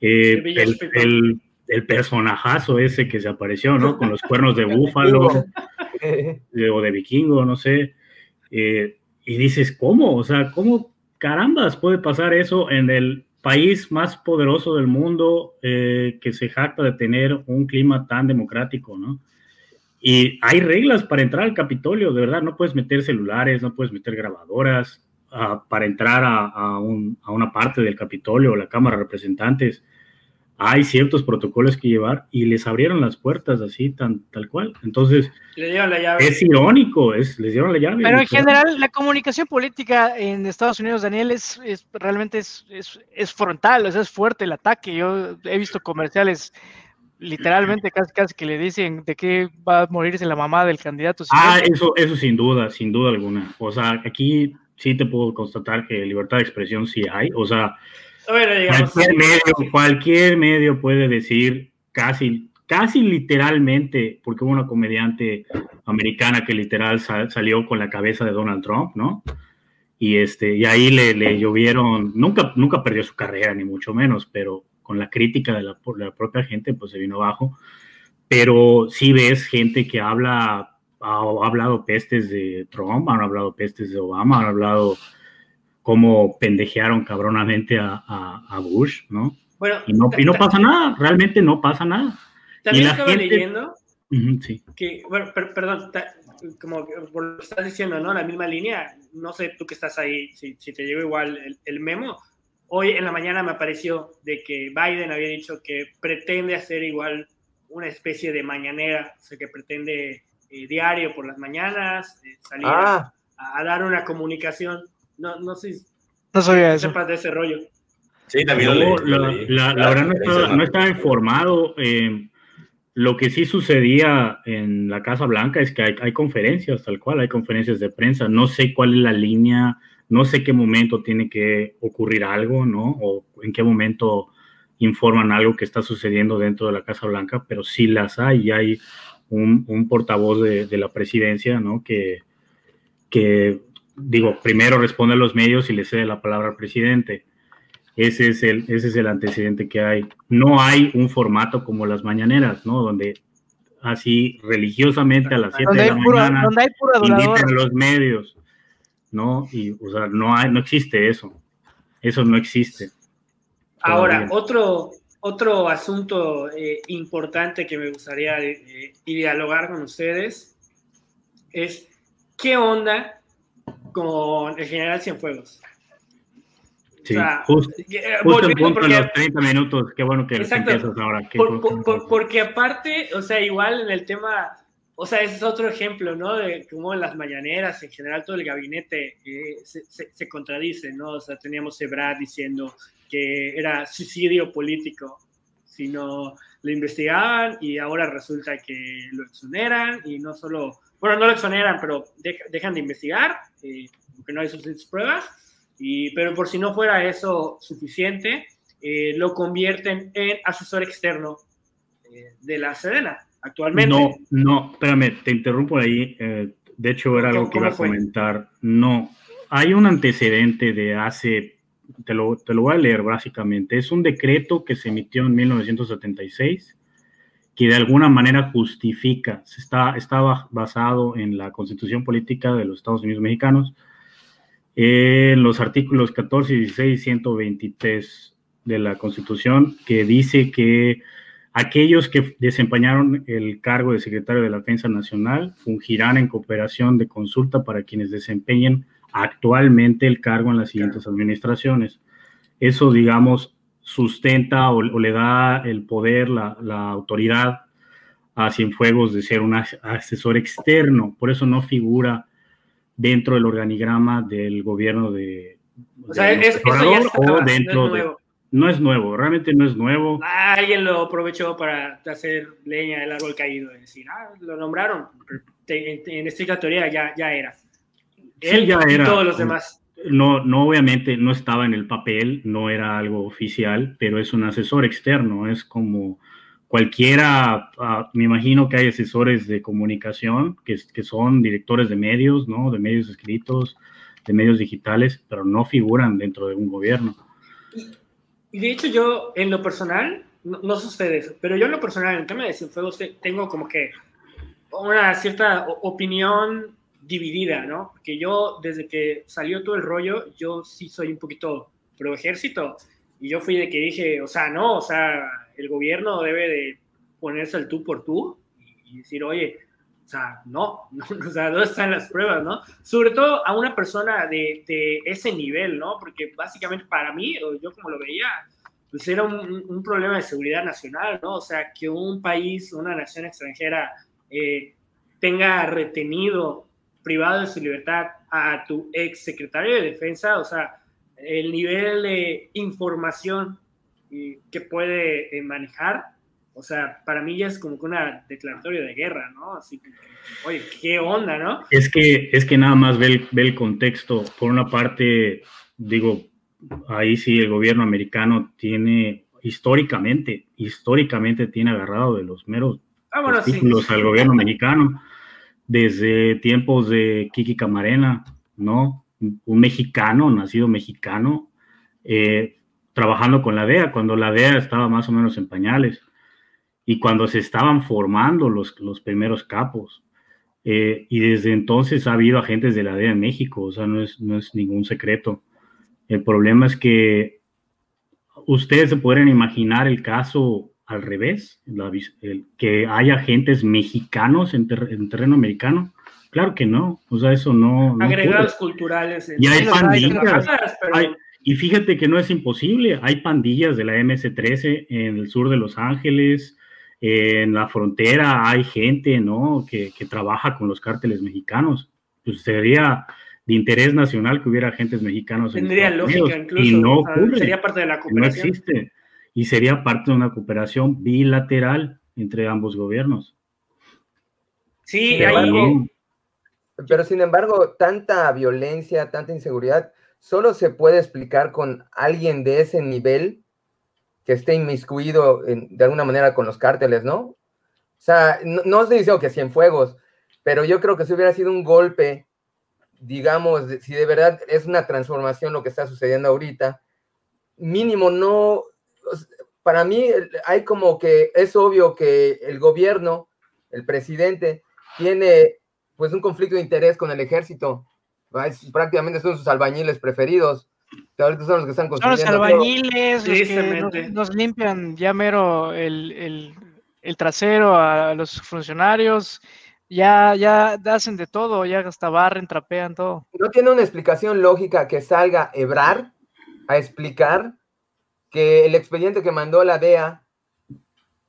el, el, personajazo ese que se apareció, ¿no? Con los cuernos de búfalo o de vikingo, no sé. Eh, y dices, ¿cómo? O sea, ¿cómo carambas, puede pasar eso en el país más poderoso del mundo eh, que se jacta de tener un clima tan democrático, ¿no? Y hay reglas para entrar al Capitolio, de verdad, no puedes meter celulares, no puedes meter grabadoras ah, para entrar a, a, una parte del Capitolio o la Cámara de Representantes hay ciertos protocolos que llevar y les abrieron las puertas así, tan, tal cual. Entonces, es irónico, es, les dieron la llave. Pero en general, la comunicación política en Estados Unidos, Daniel, es, es realmente es, es, frontal, es fuerte el ataque. Yo he visto comerciales literalmente casi, casi que le dicen de qué va a morirse la mamá del candidato. Ah, eso, eso sin duda, sin duda alguna. O sea, aquí sí te puedo constatar que libertad de expresión sí hay. O sea, cualquier, medio, cualquier medio puede decir casi, casi literalmente, porque hubo una comediante americana que literal salió con la cabeza de Donald Trump, ¿no? Y, este, y ahí le, le, llovieron, nunca, nunca perdió su carrera, ni mucho menos, pero con la crítica de la, propia gente, pues se vino abajo. Pero sí ves gente que habla, ha, ha hablado pestes de Trump, han hablado pestes de Obama, han hablado cómo pendejearon cabronamente a, a, Bush, ¿no? Bueno, y no, y no pasa nada, realmente no pasa nada. También estaba leyendo sí. que, bueno, perdón, como lo estás diciendo, ¿no? La misma línea, no sé tú que estás ahí, si, si te llegó igual el, el, memo. Hoy en la mañana me apareció de que Biden había dicho que pretende hacer igual una especie de mañanera, o sea, que pretende eh, diario por las mañanas eh, salir a, ah. a, dar una comunicación no, no sé. No sabía eso. Sepas de ese rollo. Sí, también la, verdad no estaba, informado. Eh, lo que sí sucedía en la Casa Blanca es que hay, conferencias, tal cual, hay conferencias de prensa. No sé cuál es la línea, no sé qué momento tiene que ocurrir algo, ¿no? O en qué momento informan algo que está sucediendo dentro de la Casa Blanca, pero sí las hay y hay un, portavoz de, de, la presidencia, ¿no? Que, que digo, primero responde a los medios y le cede la palabra al presidente. Ese es, el, ese es el antecedente que hay. No hay un formato como las mañaneras, ¿no? Donde así religiosamente a las 7 de la mañana donde hay puro invitan a los medios, ¿no? Y, o sea, no, hay, no existe eso. Eso no existe. Ahora, todavía. otro, otro asunto eh, importante que me gustaría eh, dialogar con ustedes es qué onda con el general Cienfuegos. Sí, O sea, justo, eh, justo en volviendo punto porque- en los 30 minutos. Qué bueno que Exacto. empiezas ahora. Por- por- por- porque aparte, o sea, igual en el tema, o sea, ese es otro ejemplo, ¿no? De cómo las mañaneras, en general, todo el gabinete eh, se, se- se contradice, ¿no? O sea, teníamos Ebrard diciendo que era suicidio político, sino lo investigaban y ahora resulta que lo exoneran y no solo, bueno, no lo exoneran, pero deja- dejan de investigar, eh, porque no hay suficientes pruebas, y, pero por si no fuera eso suficiente, eh, lo convierten en asesor externo eh, de la Sedena actualmente. No, no, espérame, te interrumpo ahí. eh, de hecho, era algo que ¿Cómo iba a fue? comentar. No, hay un antecedente de hace, te lo, te lo voy a leer básicamente. Es un decreto que se emitió en 1976 que de alguna manera justifica, está, estaba basado en la constitución política de los Estados Unidos mexicanos, en los artículos 14, 16 y 123 de la constitución, que dice que Aquellos que desempeñaron el cargo de secretario de la Defensa Nacional fungirán en cooperación de consulta para quienes desempeñen actualmente el cargo en las siguientes administraciones. Eso, digamos, sustenta o, o le da el poder, la, la, autoridad a Cienfuegos de ser un asesor externo. Por eso no figura dentro del organigrama del gobierno de... O sea, es, eso ya estaba, o dentro no es de, no es nuevo, realmente no es nuevo. Ah, alguien lo aprovechó para hacer leña del árbol caído, es decir, ah, lo nombraron, en, en estricta teoría ya, ya era. Él sí, ya y era. todos los demás. No, no, obviamente no estaba en el papel, no era algo oficial, pero es un asesor externo, es como cualquiera, uh, me imagino que hay asesores de comunicación que, que son directores de medios, ¿no? De medios escritos, de medios digitales, pero no figuran dentro de un gobierno. Y de hecho yo, en lo personal, no, no sé ustedes, pero yo en lo personal, en el tema de Cienfuegos, tengo como que una cierta opinión dividida, ¿no? Porque yo, desde que salió todo el rollo, yo sí soy un poquito pro ejército. Y yo fui de que dije, o sea, no, o sea, el gobierno debe de ponerse al tú por tú y decir, oye, o sea, no, no, o sea, ¿dónde están las pruebas, no? Sobre todo a una persona de, de ese nivel, ¿no? Porque básicamente para mí, o yo como lo veía, pues era un, un, problema de seguridad nacional, ¿no? O sea, que un país, una nación extranjera eh, tenga retenido, privado de su libertad a tu ex secretario de defensa, o sea, el nivel de información que puede eh, manejar, o sea, para mí ya es como que una declaratoria de guerra, ¿no? Así que, oye, ¿qué onda, no? Es que, es que nada más ve el, ve el contexto. Por una parte, digo, ahí sí el gobierno americano tiene, históricamente, históricamente tiene agarrado de los meros ah, bueno, títulos sí. al gobierno mexicano, desde tiempos de Kiki Camarena, ¿no? Un mexicano, nacido mexicano, eh, trabajando con la DEA, cuando la DEA estaba más o menos en pañales y cuando se estaban formando los, los primeros capos. Eh, y desde entonces ha habido agentes de la DEA en México, o sea, no es, no es ningún secreto. El problema es que ustedes se podrían imaginar el caso al revés, la, el, que haya agentes mexicanos en, ter, en, terreno americano. Claro que no, o sea, eso no. Agregados culturales. Y hay pandillas. Hay, y fíjate que no es imposible, hay pandillas de la MS-13 en el sur de Los Ángeles, en la frontera hay gente, ¿no? Que, que, trabaja con los cárteles mexicanos. Pues sería de interés nacional que hubiera agentes mexicanos. Tendría en lógica Unidos, incluso. Y no ocurre. Sería parte de la cooperación. No existe. Y sería parte de una cooperación bilateral entre ambos gobiernos. Sí, hay... embargo, pero sin embargo, tanta violencia, tanta inseguridad, solo se puede explicar con alguien de ese nivel que esté inmiscuido en, de alguna manera con los cárteles, ¿no? O sea, no, no estoy diciendo que Cienfuegos, pero yo creo que si hubiera sido un golpe, digamos, si de verdad es una transformación lo que está sucediendo ahorita, mínimo no, para mí hay como que es obvio que el gobierno, el presidente, tiene pues un conflicto de interés con el ejército. prácticamente son sus albañiles preferidos. Que ahorita son los que están construyendo. Son los albañiles, los que nos, limpian ya mero el, el, trasero a los funcionarios. Ya, ya hacen de todo, ya hasta barren, trapean todo. No tiene una explicación lógica que salga Ebrar a explicar que el expediente que mandó la DEA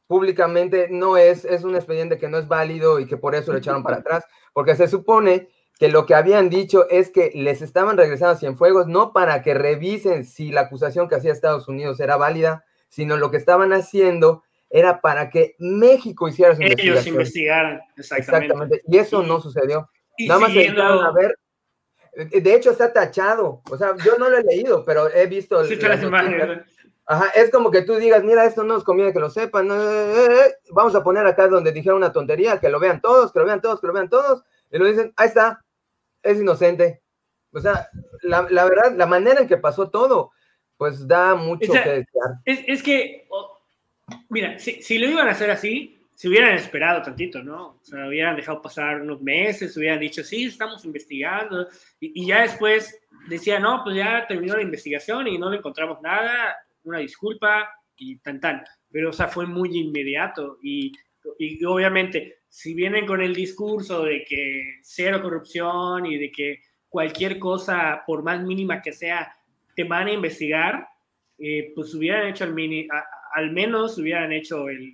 públicamente no es, es un expediente que no es válido y que por eso lo echaron para atrás, porque se supone que lo que habían dicho es que les estaban regresando a Cienfuegos no para que revisen si la acusación que hacía Estados Unidos era válida, sino lo que estaban haciendo era para que México hiciera su Ellos investigaran, exactamente. Y eso no sucedió. Nada más siguiendo... a ver. De hecho, está tachado. O sea, yo no lo he leído, pero he visto. Sí, las imágenes. Ajá, es como que tú digas, mira, esto no nos conviene que lo sepan, eh, vamos a poner acá donde dijeron una tontería, que lo vean todos, que lo vean todos, que lo vean todos, y lo dicen, ahí está, es inocente. O sea, la, verdad, la manera en que pasó todo, pues da mucho que desear. Es, que, mira, si, si, lo iban a hacer así, se hubieran esperado tantito, ¿no? O sea, hubieran dejado pasar unos meses, hubieran dicho, sí, estamos investigando, y, y ya después decían, no, pues ya terminó la investigación y no le encontramos nada, una disculpa y tan tan. Pero, o sea, fue muy inmediato y, y obviamente, si vienen con el discurso de que cero corrupción y de que cualquier cosa, por más mínima que sea, te van a investigar, eh, pues hubieran hecho al, mini, al menos hubieran hecho el,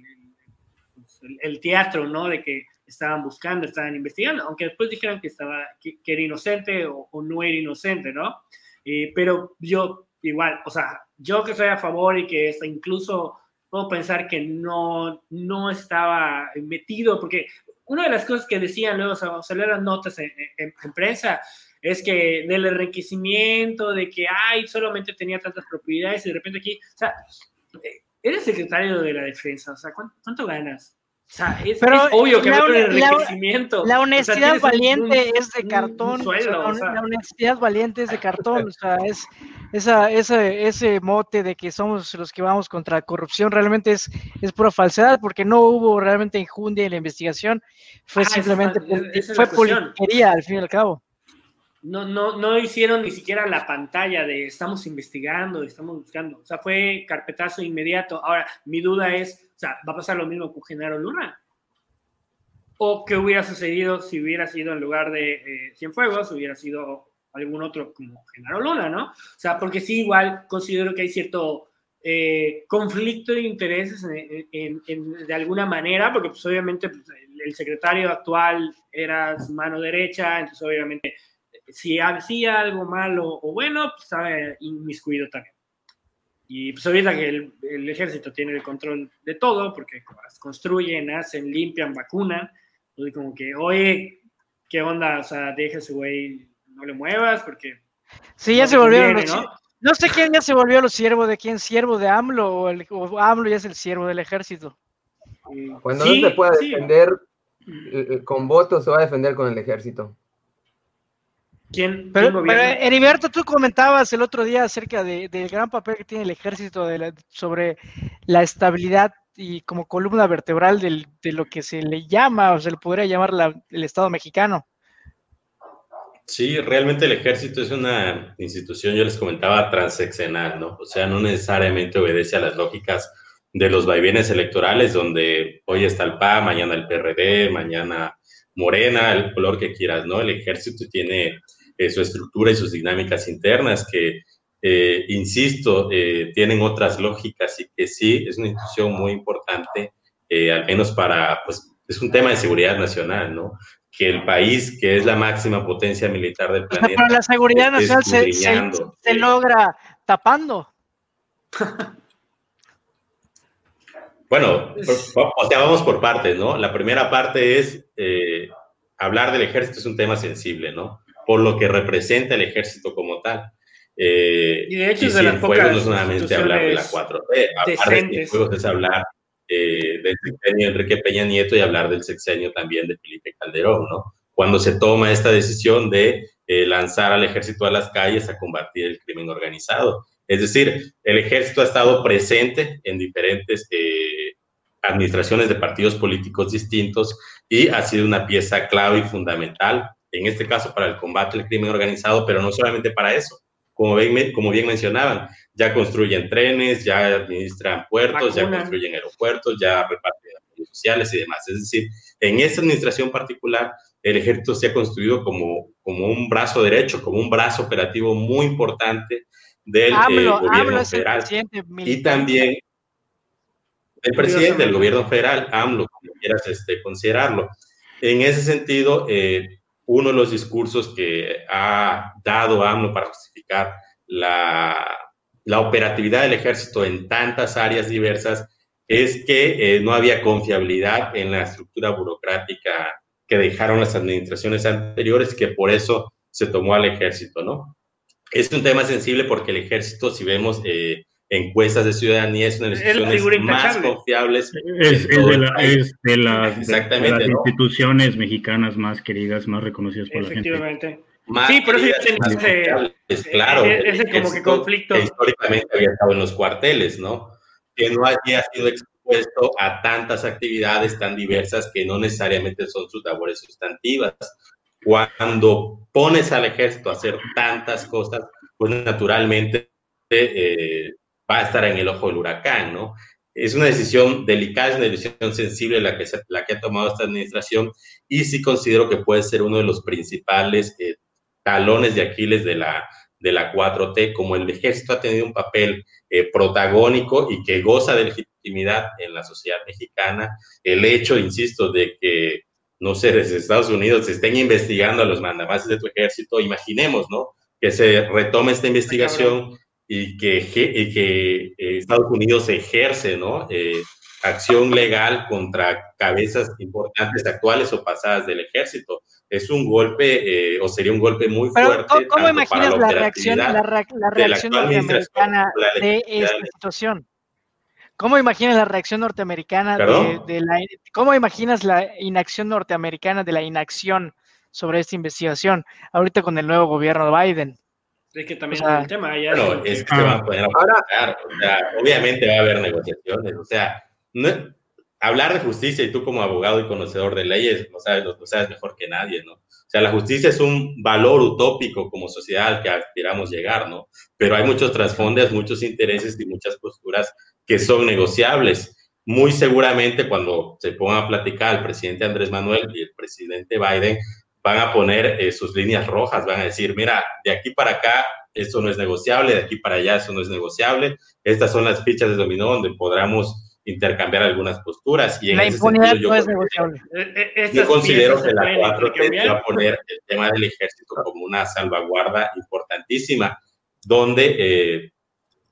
el, teatro, ¿no? De que estaban buscando, estaban investigando, aunque después dijeran que, estaba, que, era inocente o, no era inocente, ¿no? Eh, pero yo igual, o sea, yo que estoy a favor y que incluso puedo pensar que no, no estaba metido, porque una de las cosas que decían luego, o sea, las notas en, prensa, es que del enriquecimiento, de que, ay, solamente tenía tantas propiedades y de repente aquí, o sea, eres secretario de la defensa, o sea, ¿cuánto ganas? O sea, es, Pero obvio que la, enriquecimiento. La, honestidad valiente es de cartón. La honestidad valiente es de cartón. O sea, es esa, ese mote de que somos los que vamos contra la corrupción realmente es, es pura falsedad porque no hubo realmente injundia en la investigación. Fue ah, simplemente fue politiquería al fin y al cabo. No, no, no hicieron ni siquiera la pantalla de estamos investigando, estamos buscando. O sea, fue carpetazo inmediato. Ahora, mi duda es o sea, va a pasar lo mismo con Genaro Luna. ¿O qué hubiera sucedido si hubiera sido en lugar de eh, Cienfuegos, hubiera sido algún otro como Genaro Luna, ¿no? O sea, porque sí, igual considero que hay cierto eh, conflicto de intereses de alguna manera, porque pues obviamente pues, el, secretario actual era su mano derecha, entonces obviamente si hacía algo malo o bueno, pues estaba inmiscuido también. Y pues ahorita que el, ejército tiene el control de todo, porque construyen, hacen, limpian, vacunan, pues como que, oye, ¿qué onda? O sea, deja ese güey, no le muevas, porque... Sí, ya se volvieron ¿no? ¿no? sé quién ya se volvió los siervos de quién, siervo de AMLO, o, el, AMLO ya es el siervo del ejército. Cuando no se pueda defender eh, eh, con votos, se va a defender con el ejército. ¿Quién, pero, Heriberto, tú comentabas el otro día acerca del gran papel que tiene el ejército sobre la estabilidad y como columna vertebral de lo que se le llama o se le podría llamar el Estado mexicano. Sí, realmente el ejército es una institución, yo les comentaba, transeccional, ¿no? O sea, no necesariamente obedece a las lógicas de los vaivenes electorales, donde hoy está el PA, mañana el PRD, mañana Morena, el color que quieras, ¿no? El ejército tiene eh, su estructura y sus dinámicas internas que, eh, insisto, eh, tienen otras lógicas y que sí, es una institución muy importante, al menos para, pues, es un tema de seguridad nacional, ¿no? Que el país, que es la máxima potencia militar del planeta. Pero la seguridad nacional se, se, logra tapando. Bueno, o sea, vamos por partes, ¿no? La primera parte es hablar del ejército es un tema sensible, ¿no? por lo que representa el ejército como tal. Eh, y de hecho, es de las pocas no es solamente hablar de la 4T, hablar de es hablar eh, del sexenio de Enrique Peña Nieto y hablar del sexenio también de Felipe Calderón, ¿no? Cuando se toma esta decisión de eh, lanzar al ejército a las calles a combatir el crimen organizado. Es decir, el ejército ha estado presente en diferentes eh, administraciones de partidos políticos distintos y ha sido una pieza clave y fundamental, en este caso para el combate al crimen organizado, pero no solamente para eso. Como bien, como bien mencionaban, ya construyen trenes, ya administran puertos, ya construyen aeropuertos, ya reparten sociales y demás. Es decir, en esta administración particular, el ejército se ha construido como, como un brazo derecho, como un brazo operativo muy importante del eh, gobierno federal. Y también el presidente del gobierno federal, AMLO, como quieras este, considerarlo. En ese sentido, eh, uno de los discursos que ha dado AMLO para justificar la, la operatividad del ejército en tantas áreas diversas es que eh, no había confiabilidad en la estructura burocrática que dejaron las administraciones anteriores, que por eso se tomó al ejército, ¿no? Es un tema sensible porque el ejército, si vemos eh, encuestas de ciudadanía, es una de las instituciones más confiables. Es, de, las, instituciones mexicanas más queridas, más reconocidas por la gente. Efectivamente. Sí, pero es claro. Ese, como que conflicto. históricamente había estado en los cuarteles, ¿no? Que no haya sido expuesto a tantas actividades tan diversas que no necesariamente son sus labores sustantivas. Cuando pones al ejército a hacer tantas cosas, pues naturalmente eh, va a estar en el ojo del huracán, ¿no? Es una decisión delicada, es una decisión sensible la que, la que ha tomado esta administración y sí considero que puede ser uno de los principales eh, talones de Aquiles de la, de la 4T, como el ejército ha tenido un papel eh, protagónico y que goza de legitimidad en la sociedad mexicana, el hecho, insisto, de que, no sé, desde Estados Unidos se estén investigando a los mandamases de tu ejército, imaginemos, ¿no? Que se retome esta investigación y que, que eh, Estados Unidos ejerce, ¿no? Eh, acción legal contra cabezas importantes actuales o pasadas del ejército. Es un golpe, eh, o sería un golpe muy fuerte. ¿Cómo, imaginas la, reacción, la, reacción norteamericana de esta situación? ¿Cómo imaginas la reacción norteamericana de, la... ¿Cómo imaginas la inacción norteamericana de la inacción sobre esta investigación ahorita con el nuevo gobierno de Biden? Es que también es el tema. Ya bueno, es que se va a poder Ahora, o sea, obviamente va a haber negociaciones. O sea, hablar de justicia y tú como abogado y conocedor de leyes lo sabes, lo, sabes mejor que nadie, ¿no? O sea, la justicia es un valor utópico como sociedad al que aspiramos llegar, ¿no? Pero hay muchos trasfondos, muchos intereses y muchas posturas que son negociables. Muy seguramente cuando se pongan a platicar el presidente Andrés Manuel y el presidente Biden, van a poner eh, sus líneas rojas, van a decir, mira, de aquí para acá esto no es negociable, de aquí para allá eso no es negociable, estas son las fichas de dominó donde podamos intercambiar algunas posturas. Y en la impunidad no es negociable. Eh, eh, yo considero que la 4 va a poner el tema del ejército como una salvaguarda importantísima, donde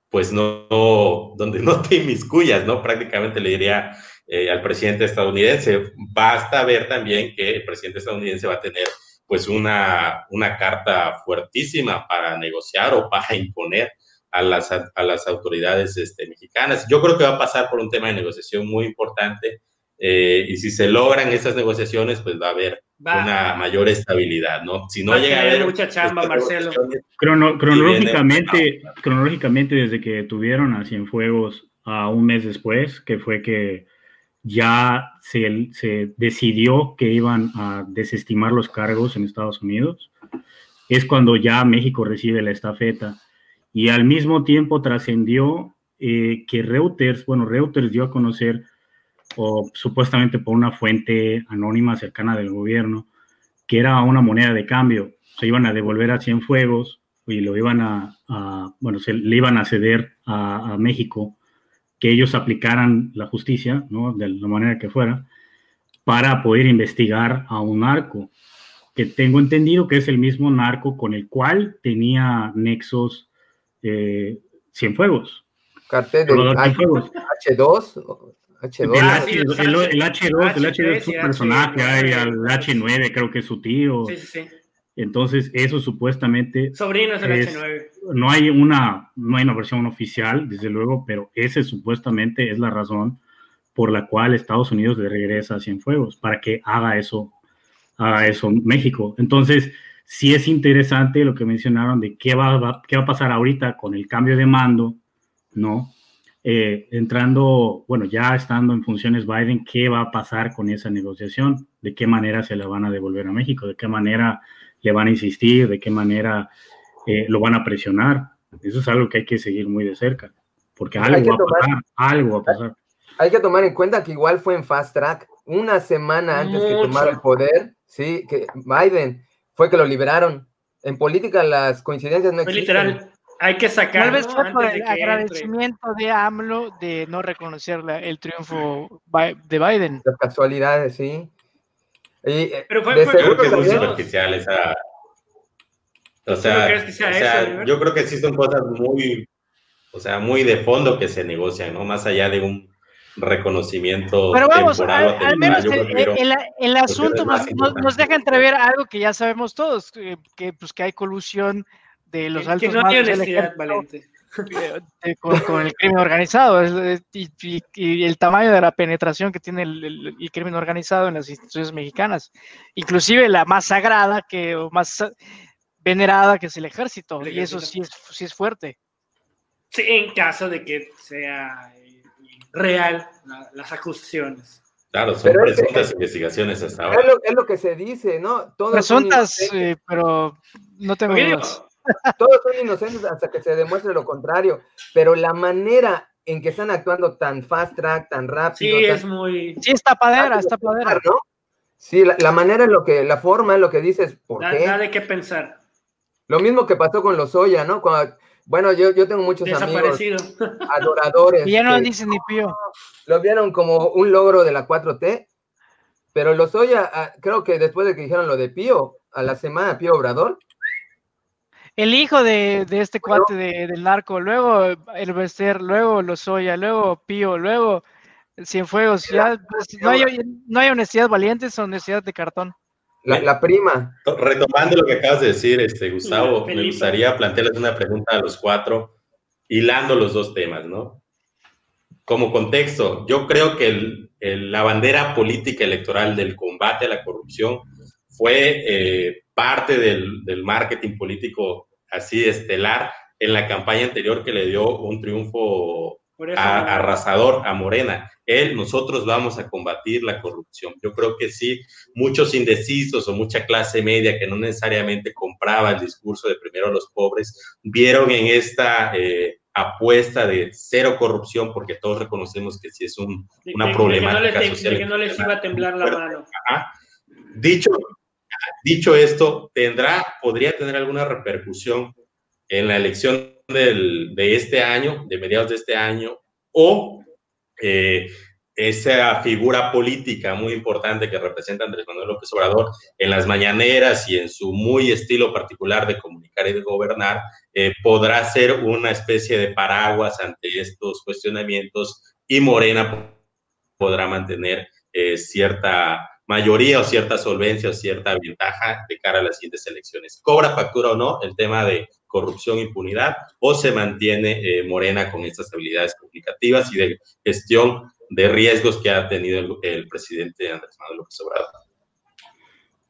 pues no, donde no te inmiscuyas, ¿no? Prácticamente le diría eh, al presidente estadounidense. Basta ver también que el presidente estadounidense va a tener pues una, una carta fuertísima para negociar o para imponer a las, a las autoridades este, mexicanas. Yo creo que va a pasar por un tema de negociación muy importante eh, y si se logran esas negociaciones, pues va a haber una mayor estabilidad, ¿no? Si no llega a haber mucha chamba, Marcelo. cronológicamente, cronológicamente, desde que tuvieron a Cienfuegos a un mes después, que fue que ya se, se, decidió que iban a desestimar los cargos en Estados Unidos. Es cuando ya México recibe la estafeta y al mismo tiempo trascendió eh, que Reuters, bueno, Reuters dio a conocer, o supuestamente por una fuente anónima cercana del gobierno, que era una moneda de cambio. Se iban a devolver a Cienfuegos y lo iban a, bueno, se le iban a ceder a, a México que ellos aplicaran la justicia, ¿no? de la manera que fuera, para poder investigar a un narco, que tengo entendido que es el mismo narco con el cual tenía nexos eh, Cienfuegos. Cartel del H2, H2. El, H2, el H2 es su personaje, hay al H9, creo que es su tío. Sí, sí. Entonces, eso supuestamente. Sobrinos del H9. No hay, una, no hay una versión oficial, desde luego, pero ese supuestamente es la razón por la cual Estados Unidos le regresa a Cienfuegos, para que haga eso, haga eso México. Entonces, sí es interesante lo que mencionaron de qué va, qué va a pasar ahorita con el cambio de mando, ¿no? Eh, entrando, bueno, ya estando en funciones Biden, ¿qué va a pasar con esa negociación? ¿De qué manera se la van a devolver a México? ¿De qué manera le van a insistir? ¿De qué manera eh, lo van a presionar? Eso es algo que hay que seguir muy de cerca, porque algo va a pasar, algo va a pasar. Hay que tomar en cuenta que igual fue en fast track, una semana antes que tomara el poder, sí, que Biden fue que lo liberaron. En política las coincidencias no existen. Literal, hay que sacar. Tal vez fue por el agradecimiento de AMLO de no reconocer el triunfo de Biden. Las casualidades, sí. Eh, Pero fue, fue creo que es muy superficial esa. O sea, o sea yo creo que sí son cosas muy, o sea, muy de fondo que se negocian, ¿no? Más allá de un reconocimiento Pero vamos, temporal al, menos el, asunto nos, deja entrever algo que ya sabemos todos, que, pues que hay colusión de los altos no con, el crimen organizado y, el tamaño de la penetración que tiene el, crimen organizado en las instituciones mexicanas, inclusive la más sagrada que o más venerada que es el ejército, y eso sí es, sí es fuerte. Sí, en caso de que sea real las acusaciones. Claro, son presuntas investigaciones hasta ahora. Es lo, que se dice, ¿no? presuntas, pero no tengo dudas. Todos son inocentes hasta que se demuestre lo contrario, pero la manera en que están actuando tan fast track, tan rápido. Sí, es muy. Sí, está padera, está padera. ¿no? Sí, la, manera en lo que, la forma en lo que dices, ¿por qué? Nada de qué pensar. Lo mismo que pasó con los Oya, ¿no? Cuando bueno, yo, yo tengo muchos amigos adoradores. Y ya no dicen ni pío. Lo vieron como un logro de la 4T, pero los Oya, ah, creo que después de que dijeron lo de Pío, a la semana Pío Obrador. El hijo de, este cuate del narco, luego el Bester, luego los Oya, luego Pío, luego Cienfuegos. Ya, pues, no, hay, no hay honestidad valiente, es honestidad de cartón. La, prima. Retomando lo que acabas de decir, este, Gustavo, me gustaría plantearles una pregunta a los cuatro, hilando los dos temas, ¿no? Como contexto, yo creo que la bandera política electoral del combate a la corrupción fue eh, parte del, del, marketing político así estelar en la campaña anterior que le dio un triunfo arrasador a Morena. Él, nosotros vamos a combatir la corrupción. Yo creo que sí, muchos indecisos o mucha clase media que no necesariamente compraba el discurso de primero los pobres, vieron en esta eh, apuesta de cero corrupción, porque todos reconocemos que sí es un, una problemática social. que no les iba a temblar la mano. Dicho, dicho esto, tendrá, podría tener alguna repercusión en la elección de este año, de mediados de este año, o eh, esa figura política muy importante que representa Andrés Manuel López Obrador en las mañaneras y en su muy estilo particular de comunicar y de gobernar, eh, podrá ser una especie de paraguas ante estos cuestionamientos y Morena podrá mantener eh, cierta mayoría o cierta solvencia o cierta ventaja de cara a las siguientes elecciones. ¿Cobra factura o no el tema de corrupción, impunidad, o se mantiene eh, Morena con estas habilidades comunicativas y de gestión de riesgos que ha tenido el, presidente Andrés Manuel López Obrador.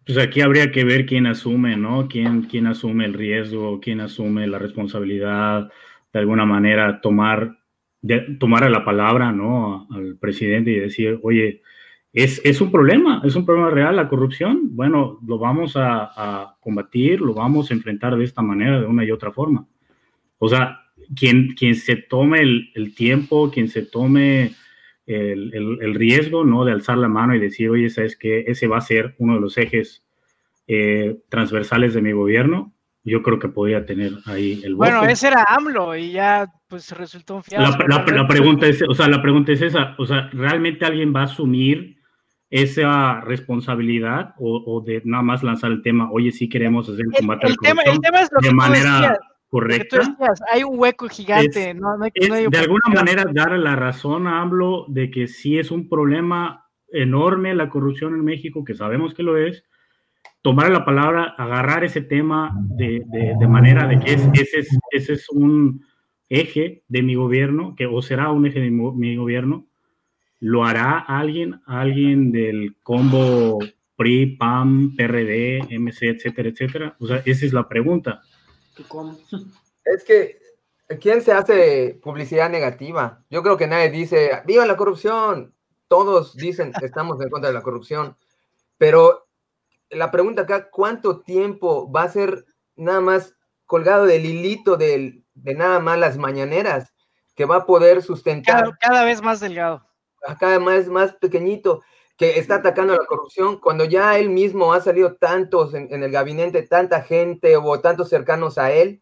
Pues aquí habría que ver quién asume, ¿no? ¿Quién, quién asume el riesgo, quién asume la responsabilidad, de alguna manera tomar, tomar a la palabra, ¿no? Al presidente y decir, oye, es, un problema, es un problema real la corrupción. Bueno, lo vamos a, combatir, lo vamos a enfrentar de esta manera, de una y otra forma. O sea, quien, quien se tome el, tiempo, quien se tome el, riesgo, ¿no? De alzar la mano y decir, oye, ¿sabes que Ese va a ser uno de los ejes eh, transversales de mi gobierno. Yo creo que podría tener ahí el Bueno, ese era AMLO y ya pues resultó un fiasco. La, la, pregunta es, o sea, la pregunta es esa, o sea, ¿realmente alguien va a asumir esa responsabilidad o, de nada más lanzar el tema, oye, sí queremos hacer el combate el, tema, el tema es lo de manera correcta. hay un hueco gigante. no, de alguna manera dar la razón a AMLO de que sí es un problema enorme la corrupción en México, que sabemos que lo es, tomar la palabra, agarrar ese tema de, de, manera de que ese, es, ese es un eje de mi gobierno, que o será un eje de mi, mi gobierno, ¿Lo hará alguien, alguien del combo PRI, PAM, PRD, MC, etcétera, etcétera? O sea, esa es la pregunta. Es que, ¿quién se hace publicidad negativa? Yo creo que nadie dice, viva la corrupción. Todos dicen, estamos en contra de la corrupción. Pero la pregunta acá, ¿cuánto tiempo va a ser nada más colgado del hilito de nada más las mañaneras que va a poder sustentar? Cada, vez más delgado. Cada vez más pequeñito que está atacando a la corrupción, cuando ya él mismo ha salido tantos en, el gabinete, tanta gente o tantos cercanos a él,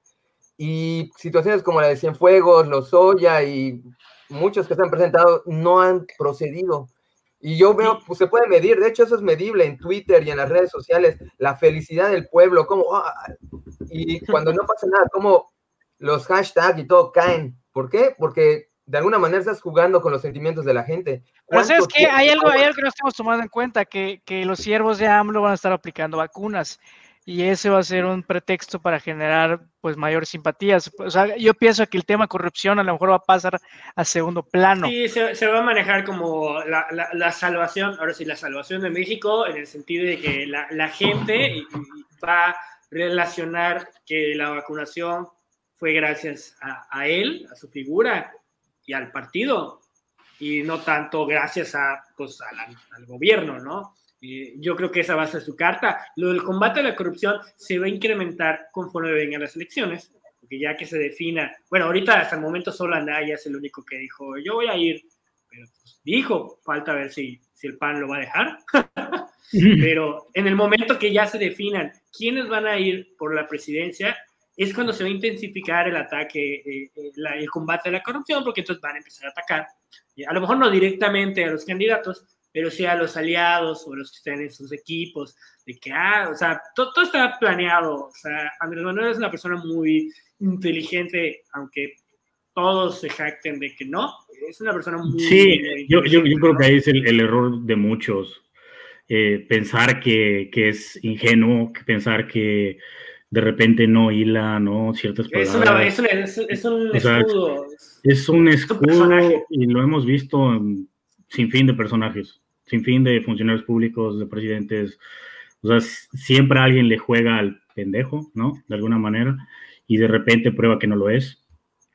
y situaciones como la de Cienfuegos, Lozoya y muchos que se han presentado no han procedido. Y yo veo, pues se puede medir, de hecho eso es medible en Twitter y en las redes sociales, la felicidad del pueblo, como, ah, y cuando no pasa nada, como los hashtags y todo caen. ¿Por qué? Porque de alguna manera estás jugando con los sentimientos de la gente. Pero sabes que hay algo, hay algo que no estamos tomando en cuenta, que, que, los siervos de AMLO van a estar aplicando vacunas y ese va a ser un pretexto para generar pues mayores simpatías. O sea, yo pienso que el tema corrupción a lo mejor va a pasar a segundo plano. Sí, se, va a manejar como la, la, salvación, ahora sí, la salvación de México, en el sentido de que la, la gente va a relacionar que la vacunación fue gracias a, a él, a su figura, y al partido, y no tanto gracias a, pues, al, gobierno, ¿no? yo creo que esa va a ser su carta. Lo del combate a la corrupción se va a incrementar conforme vengan las elecciones, porque ya que se defina, bueno, ahorita hasta el momento solo Anaya es el único que dijo, yo voy a ir, pero pues, dijo, falta ver si, si el PAN lo va a dejar. pero en el momento que ya se definan quiénes van a ir por la presidencia, es cuando se va a intensificar el ataque, eh, eh, el combate a la corrupción, porque entonces van a empezar a atacar, a lo mejor no directamente a los candidatos, pero sí a los aliados o los que estén en sus equipos, de que, ah, o sea, todo, está planeado, o sea, Andrés Manuel es una persona muy inteligente, aunque todos se jacten de que no, es una persona muy... Sí, yo, yo, yo, creo que ahí es el, el error de muchos, eh, pensar que, que es ingenuo, pensar que de repente no hila, ¿no? Ciertas palabras. Es, es, un escudo. Es un escudo y lo hemos visto sin fin de personajes, sin fin de funcionarios públicos, de presidentes. O sea, siempre alguien le juega al pendejo, ¿no? De alguna manera, y de repente prueba que no lo es,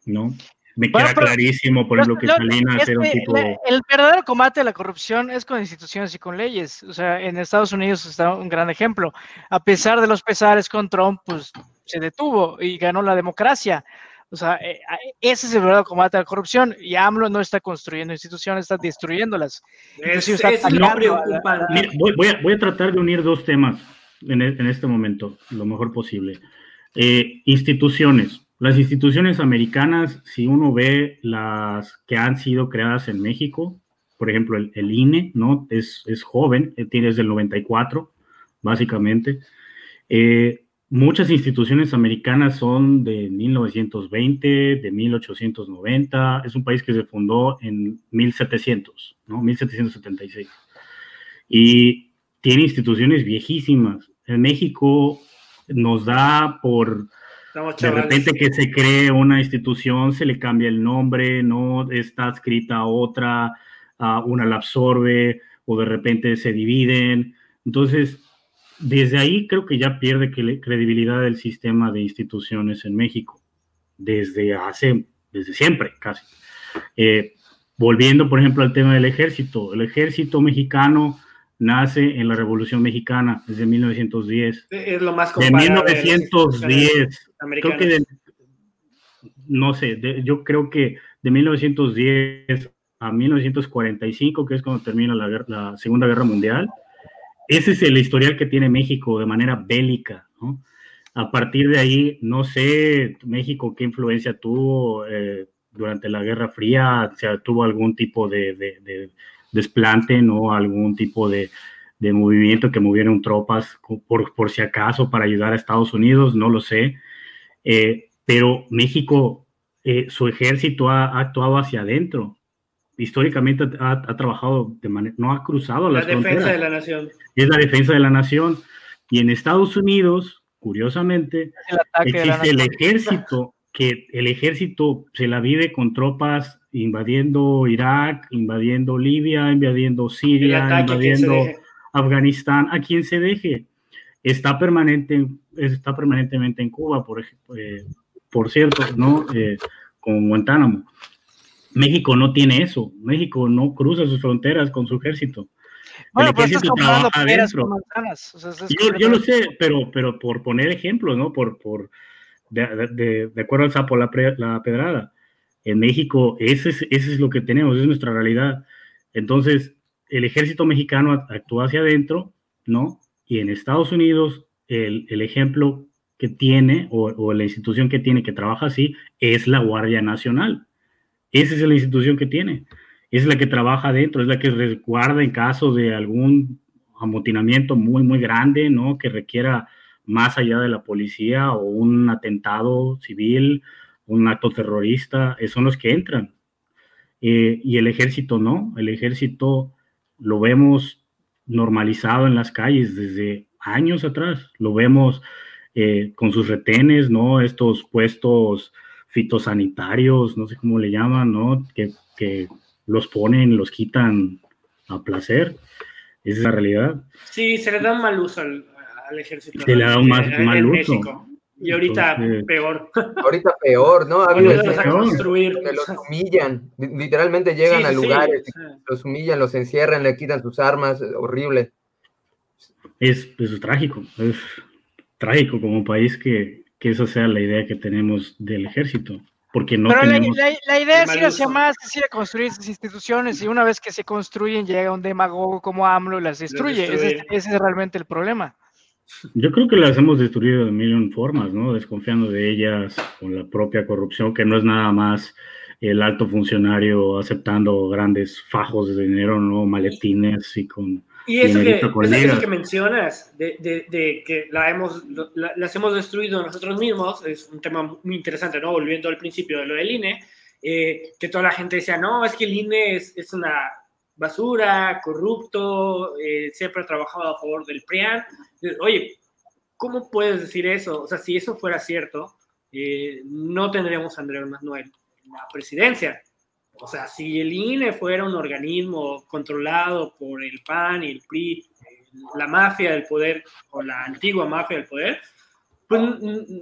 ¿no? Me queda clarísimo, por ejemplo, que Salinas era un tipo... el verdadero combate a la corrupción es con instituciones y con leyes. O sea, en Estados Unidos está un gran ejemplo. A pesar de los pesares con Trump, pues se detuvo y ganó la democracia. O sea, eh, ese es el verdadero combate a la corrupción. Y AMLO no está construyendo instituciones, está destruyéndolas. Es, está es Mira, voy, a, voy, a, tratar de unir dos temas en, e, en este momento, lo mejor posible. Eh, instituciones. Las instituciones americanas, si uno ve las que han sido creadas en México, por ejemplo, el, INE, ¿no? Es, es joven, eh, tiene desde el 94, básicamente. Eh, muchas instituciones americanas son de 1920, de 1890. Es un país que se fundó en 1700, ¿no? 1776. Y tiene instituciones viejísimas. En México nos da por de repente que se cree una institución, se le cambia el nombre, no está escrita a otra, una la absorbe o de repente se dividen. Entonces, desde ahí creo que ya pierde credibilidad el sistema de instituciones en México, desde hace, desde siempre casi. Eh, volviendo, por ejemplo, al tema del ejército, el ejército mexicano nace en la Revolución Mexicana, desde 1910. Es lo más De 1910. Creo que no sé, yo creo que de 1910 a 1945, que es cuando termina la, la, Segunda Guerra Mundial, ese es el historial que tiene México de manera bélica, ¿no? A partir de ahí, no sé, México qué influencia tuvo eh, durante la Guerra Fría, o sea, tuvo algún tipo de, de desplante, ¿no? Algún tipo de, de movimiento que movieron tropas por, por, si acaso para ayudar a Estados Unidos, no lo sé. Eh, pero México, eh, su ejército ha, actuado hacia adentro. Históricamente ha, trabajado de manera, no ha cruzado la defensa de la nación. Es la defensa de la nación. Y en Estados Unidos, curiosamente, existe el ejército, que el ejército se la vive con tropas invadiendo Irak, invadiendo Libia, invadiendo Siria, invadiendo Afganistán, a quien se deje. Está, permanente, está permanentemente en Cuba, por, eh, por cierto, ¿no? Eh, con Guantánamo. México no tiene eso. México no cruza sus fronteras con su ejército. Bueno, estás comparando adentro. yo, lo sé, pero, pero por poner ejemplos, ¿no? Por, por, de, de, acuerdo al sapo, la, la pedrada. En México, ese es, lo que tenemos, es nuestra realidad. Entonces, el ejército mexicano actúa hacia adentro, ¿no? Y en Estados Unidos, el, el ejemplo que tiene, o, o, la institución que tiene que trabaja así, es la Guardia Nacional. Esa es la institución que tiene. Es la que trabaja adentro, es la que resguarda en caso de algún amotinamiento muy, muy grande, ¿no? Que requiera más allá de la policía o un atentado civil, un acto terrorista, son los que entran. Eh, y el ejército no, el ejército lo vemos normalizado en las calles desde años atrás, lo vemos eh, con sus retenes, ¿no? Estos puestos fitosanitarios, no sé cómo le llaman, ¿no? Que, que los ponen, los quitan a placer. Esa es la realidad. Sí, se le da mal uso al, ejército. Se le da un más, mal uso. Y ahorita peor. Ahorita peor, ¿no? A construir. los humillan, literalmente llegan a lugares, los humillan, los encierran, le quitan sus armas, horrible. Es, es trágico, es trágico como país que, que esa sea la idea que tenemos del ejército. Porque no Pero la, idea es ir hacia más, es ir a construir esas instituciones y una vez que se construyen llega un demagogo como AMLO y las destruye. ese, es realmente el problema. Yo creo que las hemos destruido de mil formas, ¿no? Desconfiando de ellas con la propia corrupción, que no es nada más el alto funcionario aceptando grandes fajos de dinero, ¿no? Maletines y con... Y eso que, eso que mencionas, de, de, que la hemos, las hemos destruido nosotros mismos, es un tema muy interesante, ¿no? Volviendo al principio de lo del INE, eh, que toda la gente decía, no, es que el INE es, es una basura, corrupto, eh, siempre ha trabajado a favor del PRIAN. Oye, ¿cómo puedes decir eso? O sea, si eso fuera cierto, eh, no tendríamos a Andrés Manuel en la presidencia. O sea, si el INE fuera un organismo controlado por el PAN y el PRI, la mafia del poder o la antigua mafia del poder, pues,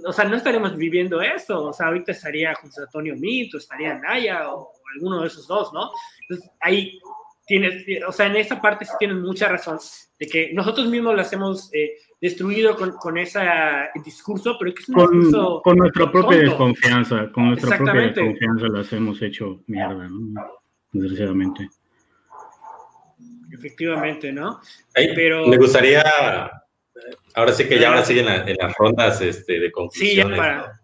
o sea, no estaríamos viviendo eso. O sea, ahorita estaría José Antonio Mito, estaría Naya o, alguno de esos dos, ¿no? Entonces, ahí tienes, o sea, en esa parte sí tienes mucha razón, de que nosotros mismos las hemos eh, destruido con, con ese discurso, pero que es un con, discurso con nuestra propia desconfianza, con nuestra propia desconfianza las hemos hecho mierda, ¿no? Desgraciadamente. Efectivamente, ¿no? pero... Me gustaría, ahora sí que ya ahora siguen en, las rondas este, de conclusiones. Sí, ya para...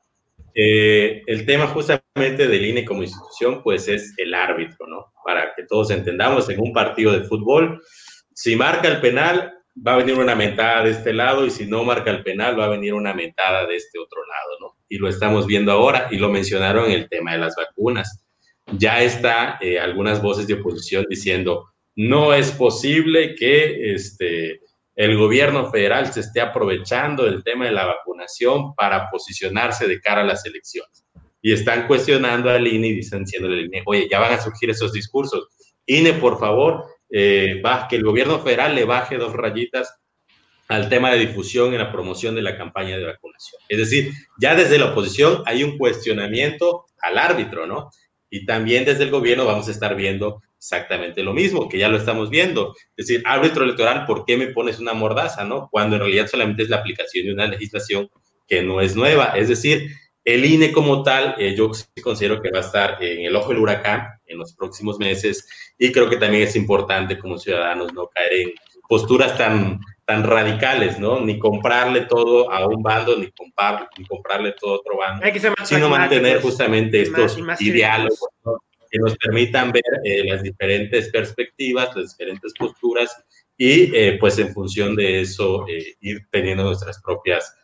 Eh, el tema justamente del INE como institución, pues es el árbitro, ¿no? Para que todos entendamos, en un partido de fútbol, si marca el penal, va a venir una mentada de este lado y si no marca el penal, va a venir una mentada de este otro lado, ¿no? Y lo estamos viendo ahora y lo mencionaron en el tema de las vacunas. Ya está eh, algunas voces de oposición diciendo, no es posible que este, el gobierno federal se esté aprovechando del tema de la vacunación para posicionarse de cara a las elecciones. Y están cuestionando al INE y dicen, oye, ya van a surgir esos discursos. INE, por favor, eh, que el gobierno federal le baje dos rayitas al tema de difusión y la promoción de la campaña de vacunación. Es decir, ya desde la oposición hay un cuestionamiento al árbitro, ¿no? Y también desde el gobierno vamos a estar viendo exactamente lo mismo, que ya lo estamos viendo. Es decir, árbitro electoral, ¿por qué me pones una mordaza, no? Cuando en realidad solamente es la aplicación de una legislación que no es nueva. Es decir, el INE como tal, eh, yo considero que va a estar en el ojo del huracán en los próximos meses y creo que también es importante como ciudadanos no caer en posturas tan, tan radicales, ¿no? Ni comprarle todo a un bando, ni, comprar, ni comprarle todo a otro bando, sino mantener justamente estos diálogos que nos permitan ver eh, las diferentes perspectivas, las diferentes posturas y eh, pues en función de eso eh, ir teniendo nuestras propias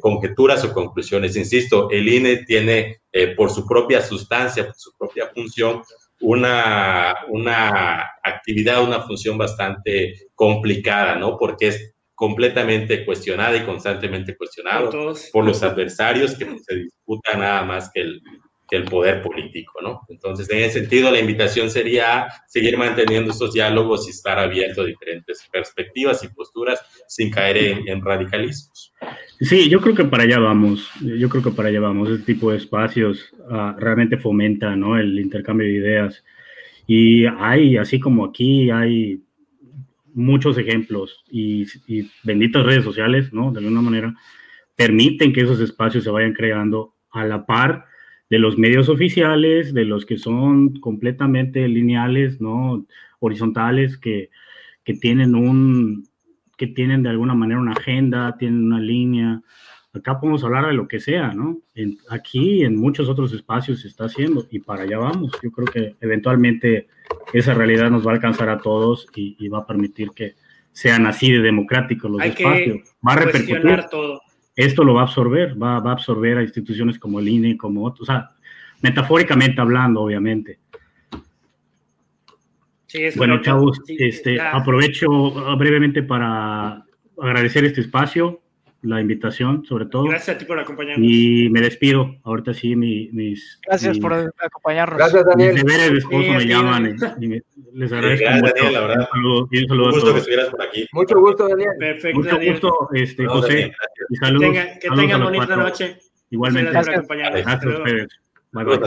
conjeturas o conclusiones. Insisto, el INE tiene por su propia sustancia, por su propia función, una, una actividad, una función bastante complicada, ¿no? Porque es completamente cuestionada y constantemente cuestionado por los adversarios que se disputan nada más que el que el poder político, ¿no? Entonces, en ese sentido, la invitación sería seguir manteniendo estos diálogos y estar abierto a diferentes perspectivas y posturas sin caer en, radicalismos. Sí, yo creo que para allá vamos, yo creo que para allá vamos, este tipo de espacios uh, realmente fomenta, ¿no? El intercambio de ideas. Y hay, así como aquí, hay muchos ejemplos y, y benditas redes sociales, ¿no? De alguna manera, permiten que esos espacios se vayan creando a la par de los medios oficiales, de los que son completamente lineales, ¿no? Horizontales, que, que tienen un, que tienen de alguna manera una agenda, tienen una línea. Acá podemos hablar de lo que sea, ¿no? En, aquí en muchos otros espacios se está haciendo y para allá vamos. Yo creo que eventualmente esa realidad nos va a alcanzar a todos y, va a permitir que sean así de democráticos los espacios. va a repercutir. todo esto lo va a absorber, va, va, a absorber a instituciones como el INE, como otros, o sea, metafóricamente hablando, obviamente. bueno, chavos, este, aprovecho brevemente para agradecer este espacio, la invitación, sobre todo. Gracias a ti por acompañarnos. Y me despido. Ahorita sí, mis. Gracias por acompañarnos. Gracias, Daniel. Mis deberes de esposo me llaman. Y, les agradezco gracias, mucho. Daniel, la verdad. Un saludo, un saludo un gusto que estuvieras por aquí. Mucho gusto, Daniel. Perfecto. Mucho Daniel. gusto, este, no, José. Daniel, y saludos. Que, tenga, que tengan bonita noche. Igualmente. Gracias por acompañarnos. Gracias a ustedes. Bye, bye.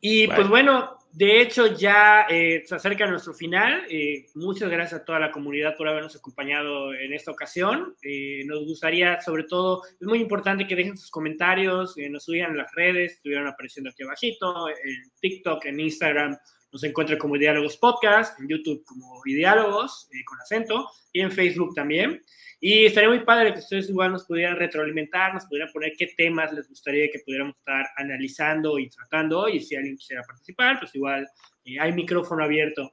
Y pues bueno, de hecho, ya eh, se acerca nuestro final. Eh, muchas gracias a toda la comunidad por habernos acompañado en esta ocasión. Eh, nos gustaría, sobre todo, es muy importante que dejen sus comentarios, nos subieran en las redes, estuvieron apareciendo aquí abajito, en TikTok, en Instagram. Nos encuentran como Diálogos Podcast, en YouTube como Diálogos con acento y en Facebook también. Y estaría muy padre que ustedes igual nos pudieran retroalimentar, nos pudieran poner qué temas les gustaría que pudiéramos estar analizando y tratando. Y si alguien quisiera participar, pues igual eh, hay micrófono abierto.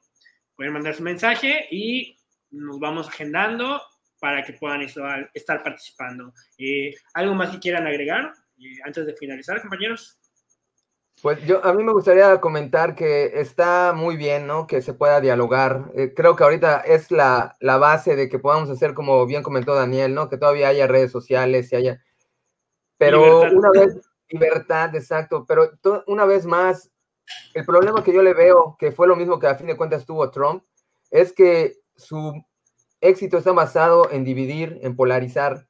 Pueden mandar su mensaje y nos vamos agendando para que puedan estar participando. Eh, ¿Algo más que quieran agregar eh, antes de finalizar, compañeros? Pues yo, a mí me gustaría comentar que está muy bien, ¿no? Que se pueda dialogar. Eh, creo que ahorita es la, la, base de que podamos hacer, como bien comentó Daniel, ¿no? Que todavía haya redes sociales y haya... Pero una vez, libertad, exacto, pero una vez más, el problema que yo le veo, que fue lo mismo que a fin de cuentas tuvo Trump, es que su éxito está basado en dividir, en polarizar.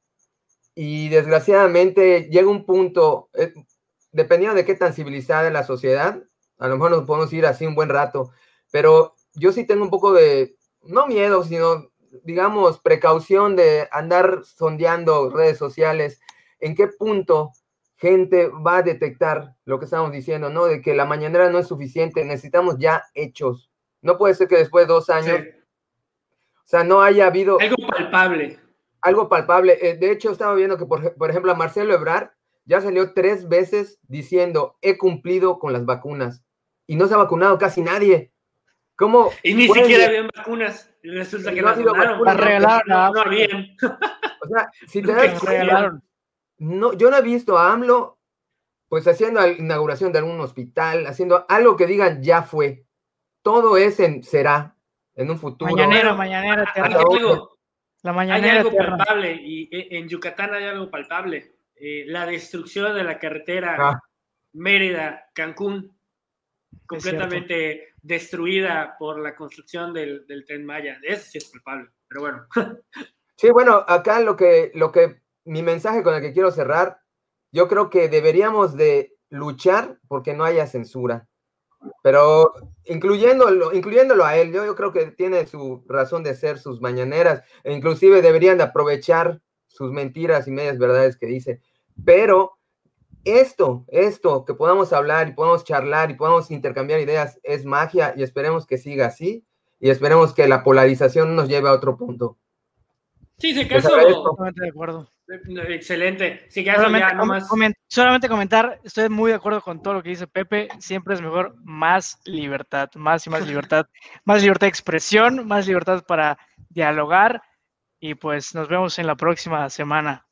Y desgraciadamente llega un punto, eh, dependiendo de qué tan civilizada es la sociedad, a lo mejor nos podemos ir así un buen rato, pero yo sí tengo un poco de, no miedo, sino, digamos, precaución de andar sondeando redes sociales, en qué punto gente va a detectar lo que estamos diciendo, ¿no? De que la mañanera no es suficiente, necesitamos ya hechos. No puede ser que después de dos años, o sea, no haya habido... Algo palpable. Algo palpable. Eh, de hecho, estaba viendo que, por, por ejemplo, a Marcelo Ebrard ya salió tres veces diciendo, he cumplido con las vacunas y no se ha vacunado casi nadie. ¿Cómo? Y ni siquiera habían vacunas. Resulta que no las vacunas, regalaron. No, habían. O sea, si te das regalaron. No, yo no he visto a AMLO pues haciendo la inauguración de algún hospital, haciendo algo que digan ya fue. Todo es en será en un futuro. Mañanero, mañanero. La mañanera hay algo palpable y e, en Yucatán hay algo palpable. Eh, la destrucción de la carretera ah. Mérida, Cancún, completamente destruida por la construcción del, del tren Maya. Eso sí es culpable, pero bueno. Sí, bueno, acá lo que, lo que, mi mensaje con el que quiero cerrar, yo creo que deberíamos de luchar porque no haya censura. Pero incluyéndolo, incluyéndolo a él, yo, yo creo que tiene su razón de ser, sus mañaneras, e inclusive deberían de aprovechar sus mentiras y medias verdades que dice. Pero esto, esto, que podamos hablar y podamos charlar y podamos intercambiar ideas es magia y esperemos que siga así y esperemos que la polarización nos lleve a otro punto. Sí, se caso. de acuerdo. Excelente. Sí, solamente, solamente comentar, estoy muy de acuerdo con todo lo que dice Pepe. Siempre es mejor más libertad, más y más libertad, más libertad de expresión, más libertad para dialogar. Y pues nos vemos en la próxima semana.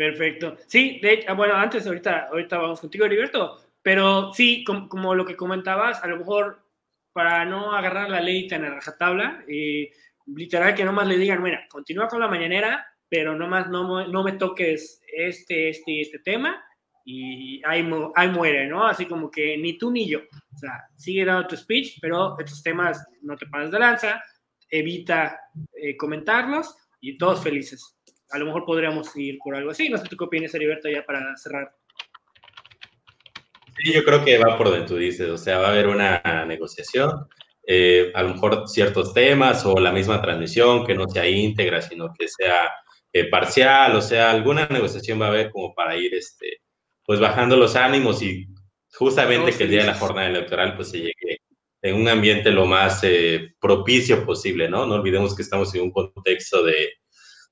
Perfecto. Sí, de hecho, ah, bueno, antes, ahorita, ahorita vamos contigo, Heriberto, pero sí, como, lo que comentabas, a lo mejor para no agarrar la ley tan a rajatabla, eh, literal que nomás le digan, mira, continúa con la mañanera, pero nomás no, no me toques este, este este tema, y ahí, ahí muere, ¿no? Así como que ni tú ni yo. O sea, sigue dando tu speech, pero estos temas no te pases de lanza, evita eh, comentarlos y todos felices. A lo mejor podríamos ir por algo así. No sé tú qué opinas, Heriberto, ya para cerrar. Sí, yo creo que va por donde tú dices, o sea, va a haber una negociación, eh, a lo mejor ciertos temas o la misma transmisión que no sea íntegra, sino que sea eh, parcial, o sea, alguna negociación va a haber como para ir, este, pues bajando los ánimos y justamente que el día de la jornada electoral pues se llegue en un ambiente lo más eh, propicio posible, ¿no? No olvidemos que estamos en un contexto de,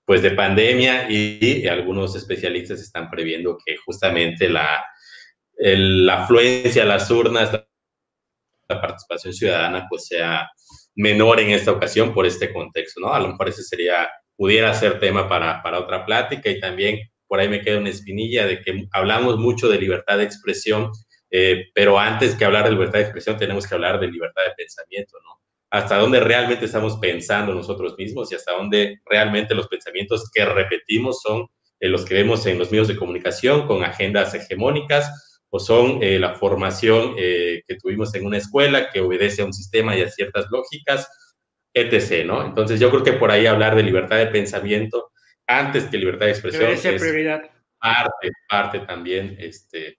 pues, de pandemia y, algunos especialistas están previendo que justamente la, la afluencia a las urnas, la participación ciudadana, pues sea menor en esta ocasión por este contexto, ¿no? A lo mejor ese sería, pudiera ser tema para, para otra plática y también por ahí me queda una espinilla de que hablamos mucho de libertad de expresión eh, pero antes que hablar de libertad de expresión, tenemos que hablar de libertad de pensamiento, ¿no? Hasta dónde realmente estamos pensando nosotros mismos y hasta dónde realmente los pensamientos que repetimos son eh, los que vemos en los medios de comunicación con agendas hegemónicas o son eh, la formación que tuvimos en una escuela que obedece a un sistema y a ciertas lógicas, etc., ¿no? Entonces yo creo que por ahí hablar de libertad de pensamiento antes que libertad de expresión es prioridad. parte, parte también, este,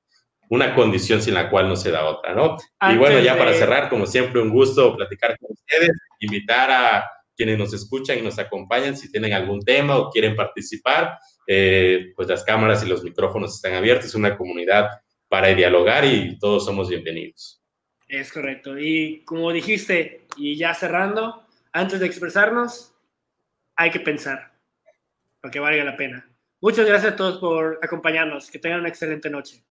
una condición sin la cual no se da otra, ¿no? y bueno, ya para cerrar, como siempre, un gusto platicar con ustedes, invitar a quienes nos escuchan y nos acompañan, si tienen algún tema o quieren participar, eh, pues las cámaras y los micrófonos están abiertos, es una comunidad para dialogar y todos somos bienvenidos. Es correcto. Y como dijiste, y ya cerrando, antes de expresarnos, hay que pensar, para que valga la pena. Muchas gracias a todos por acompañarnos. Que tengan una excelente noche.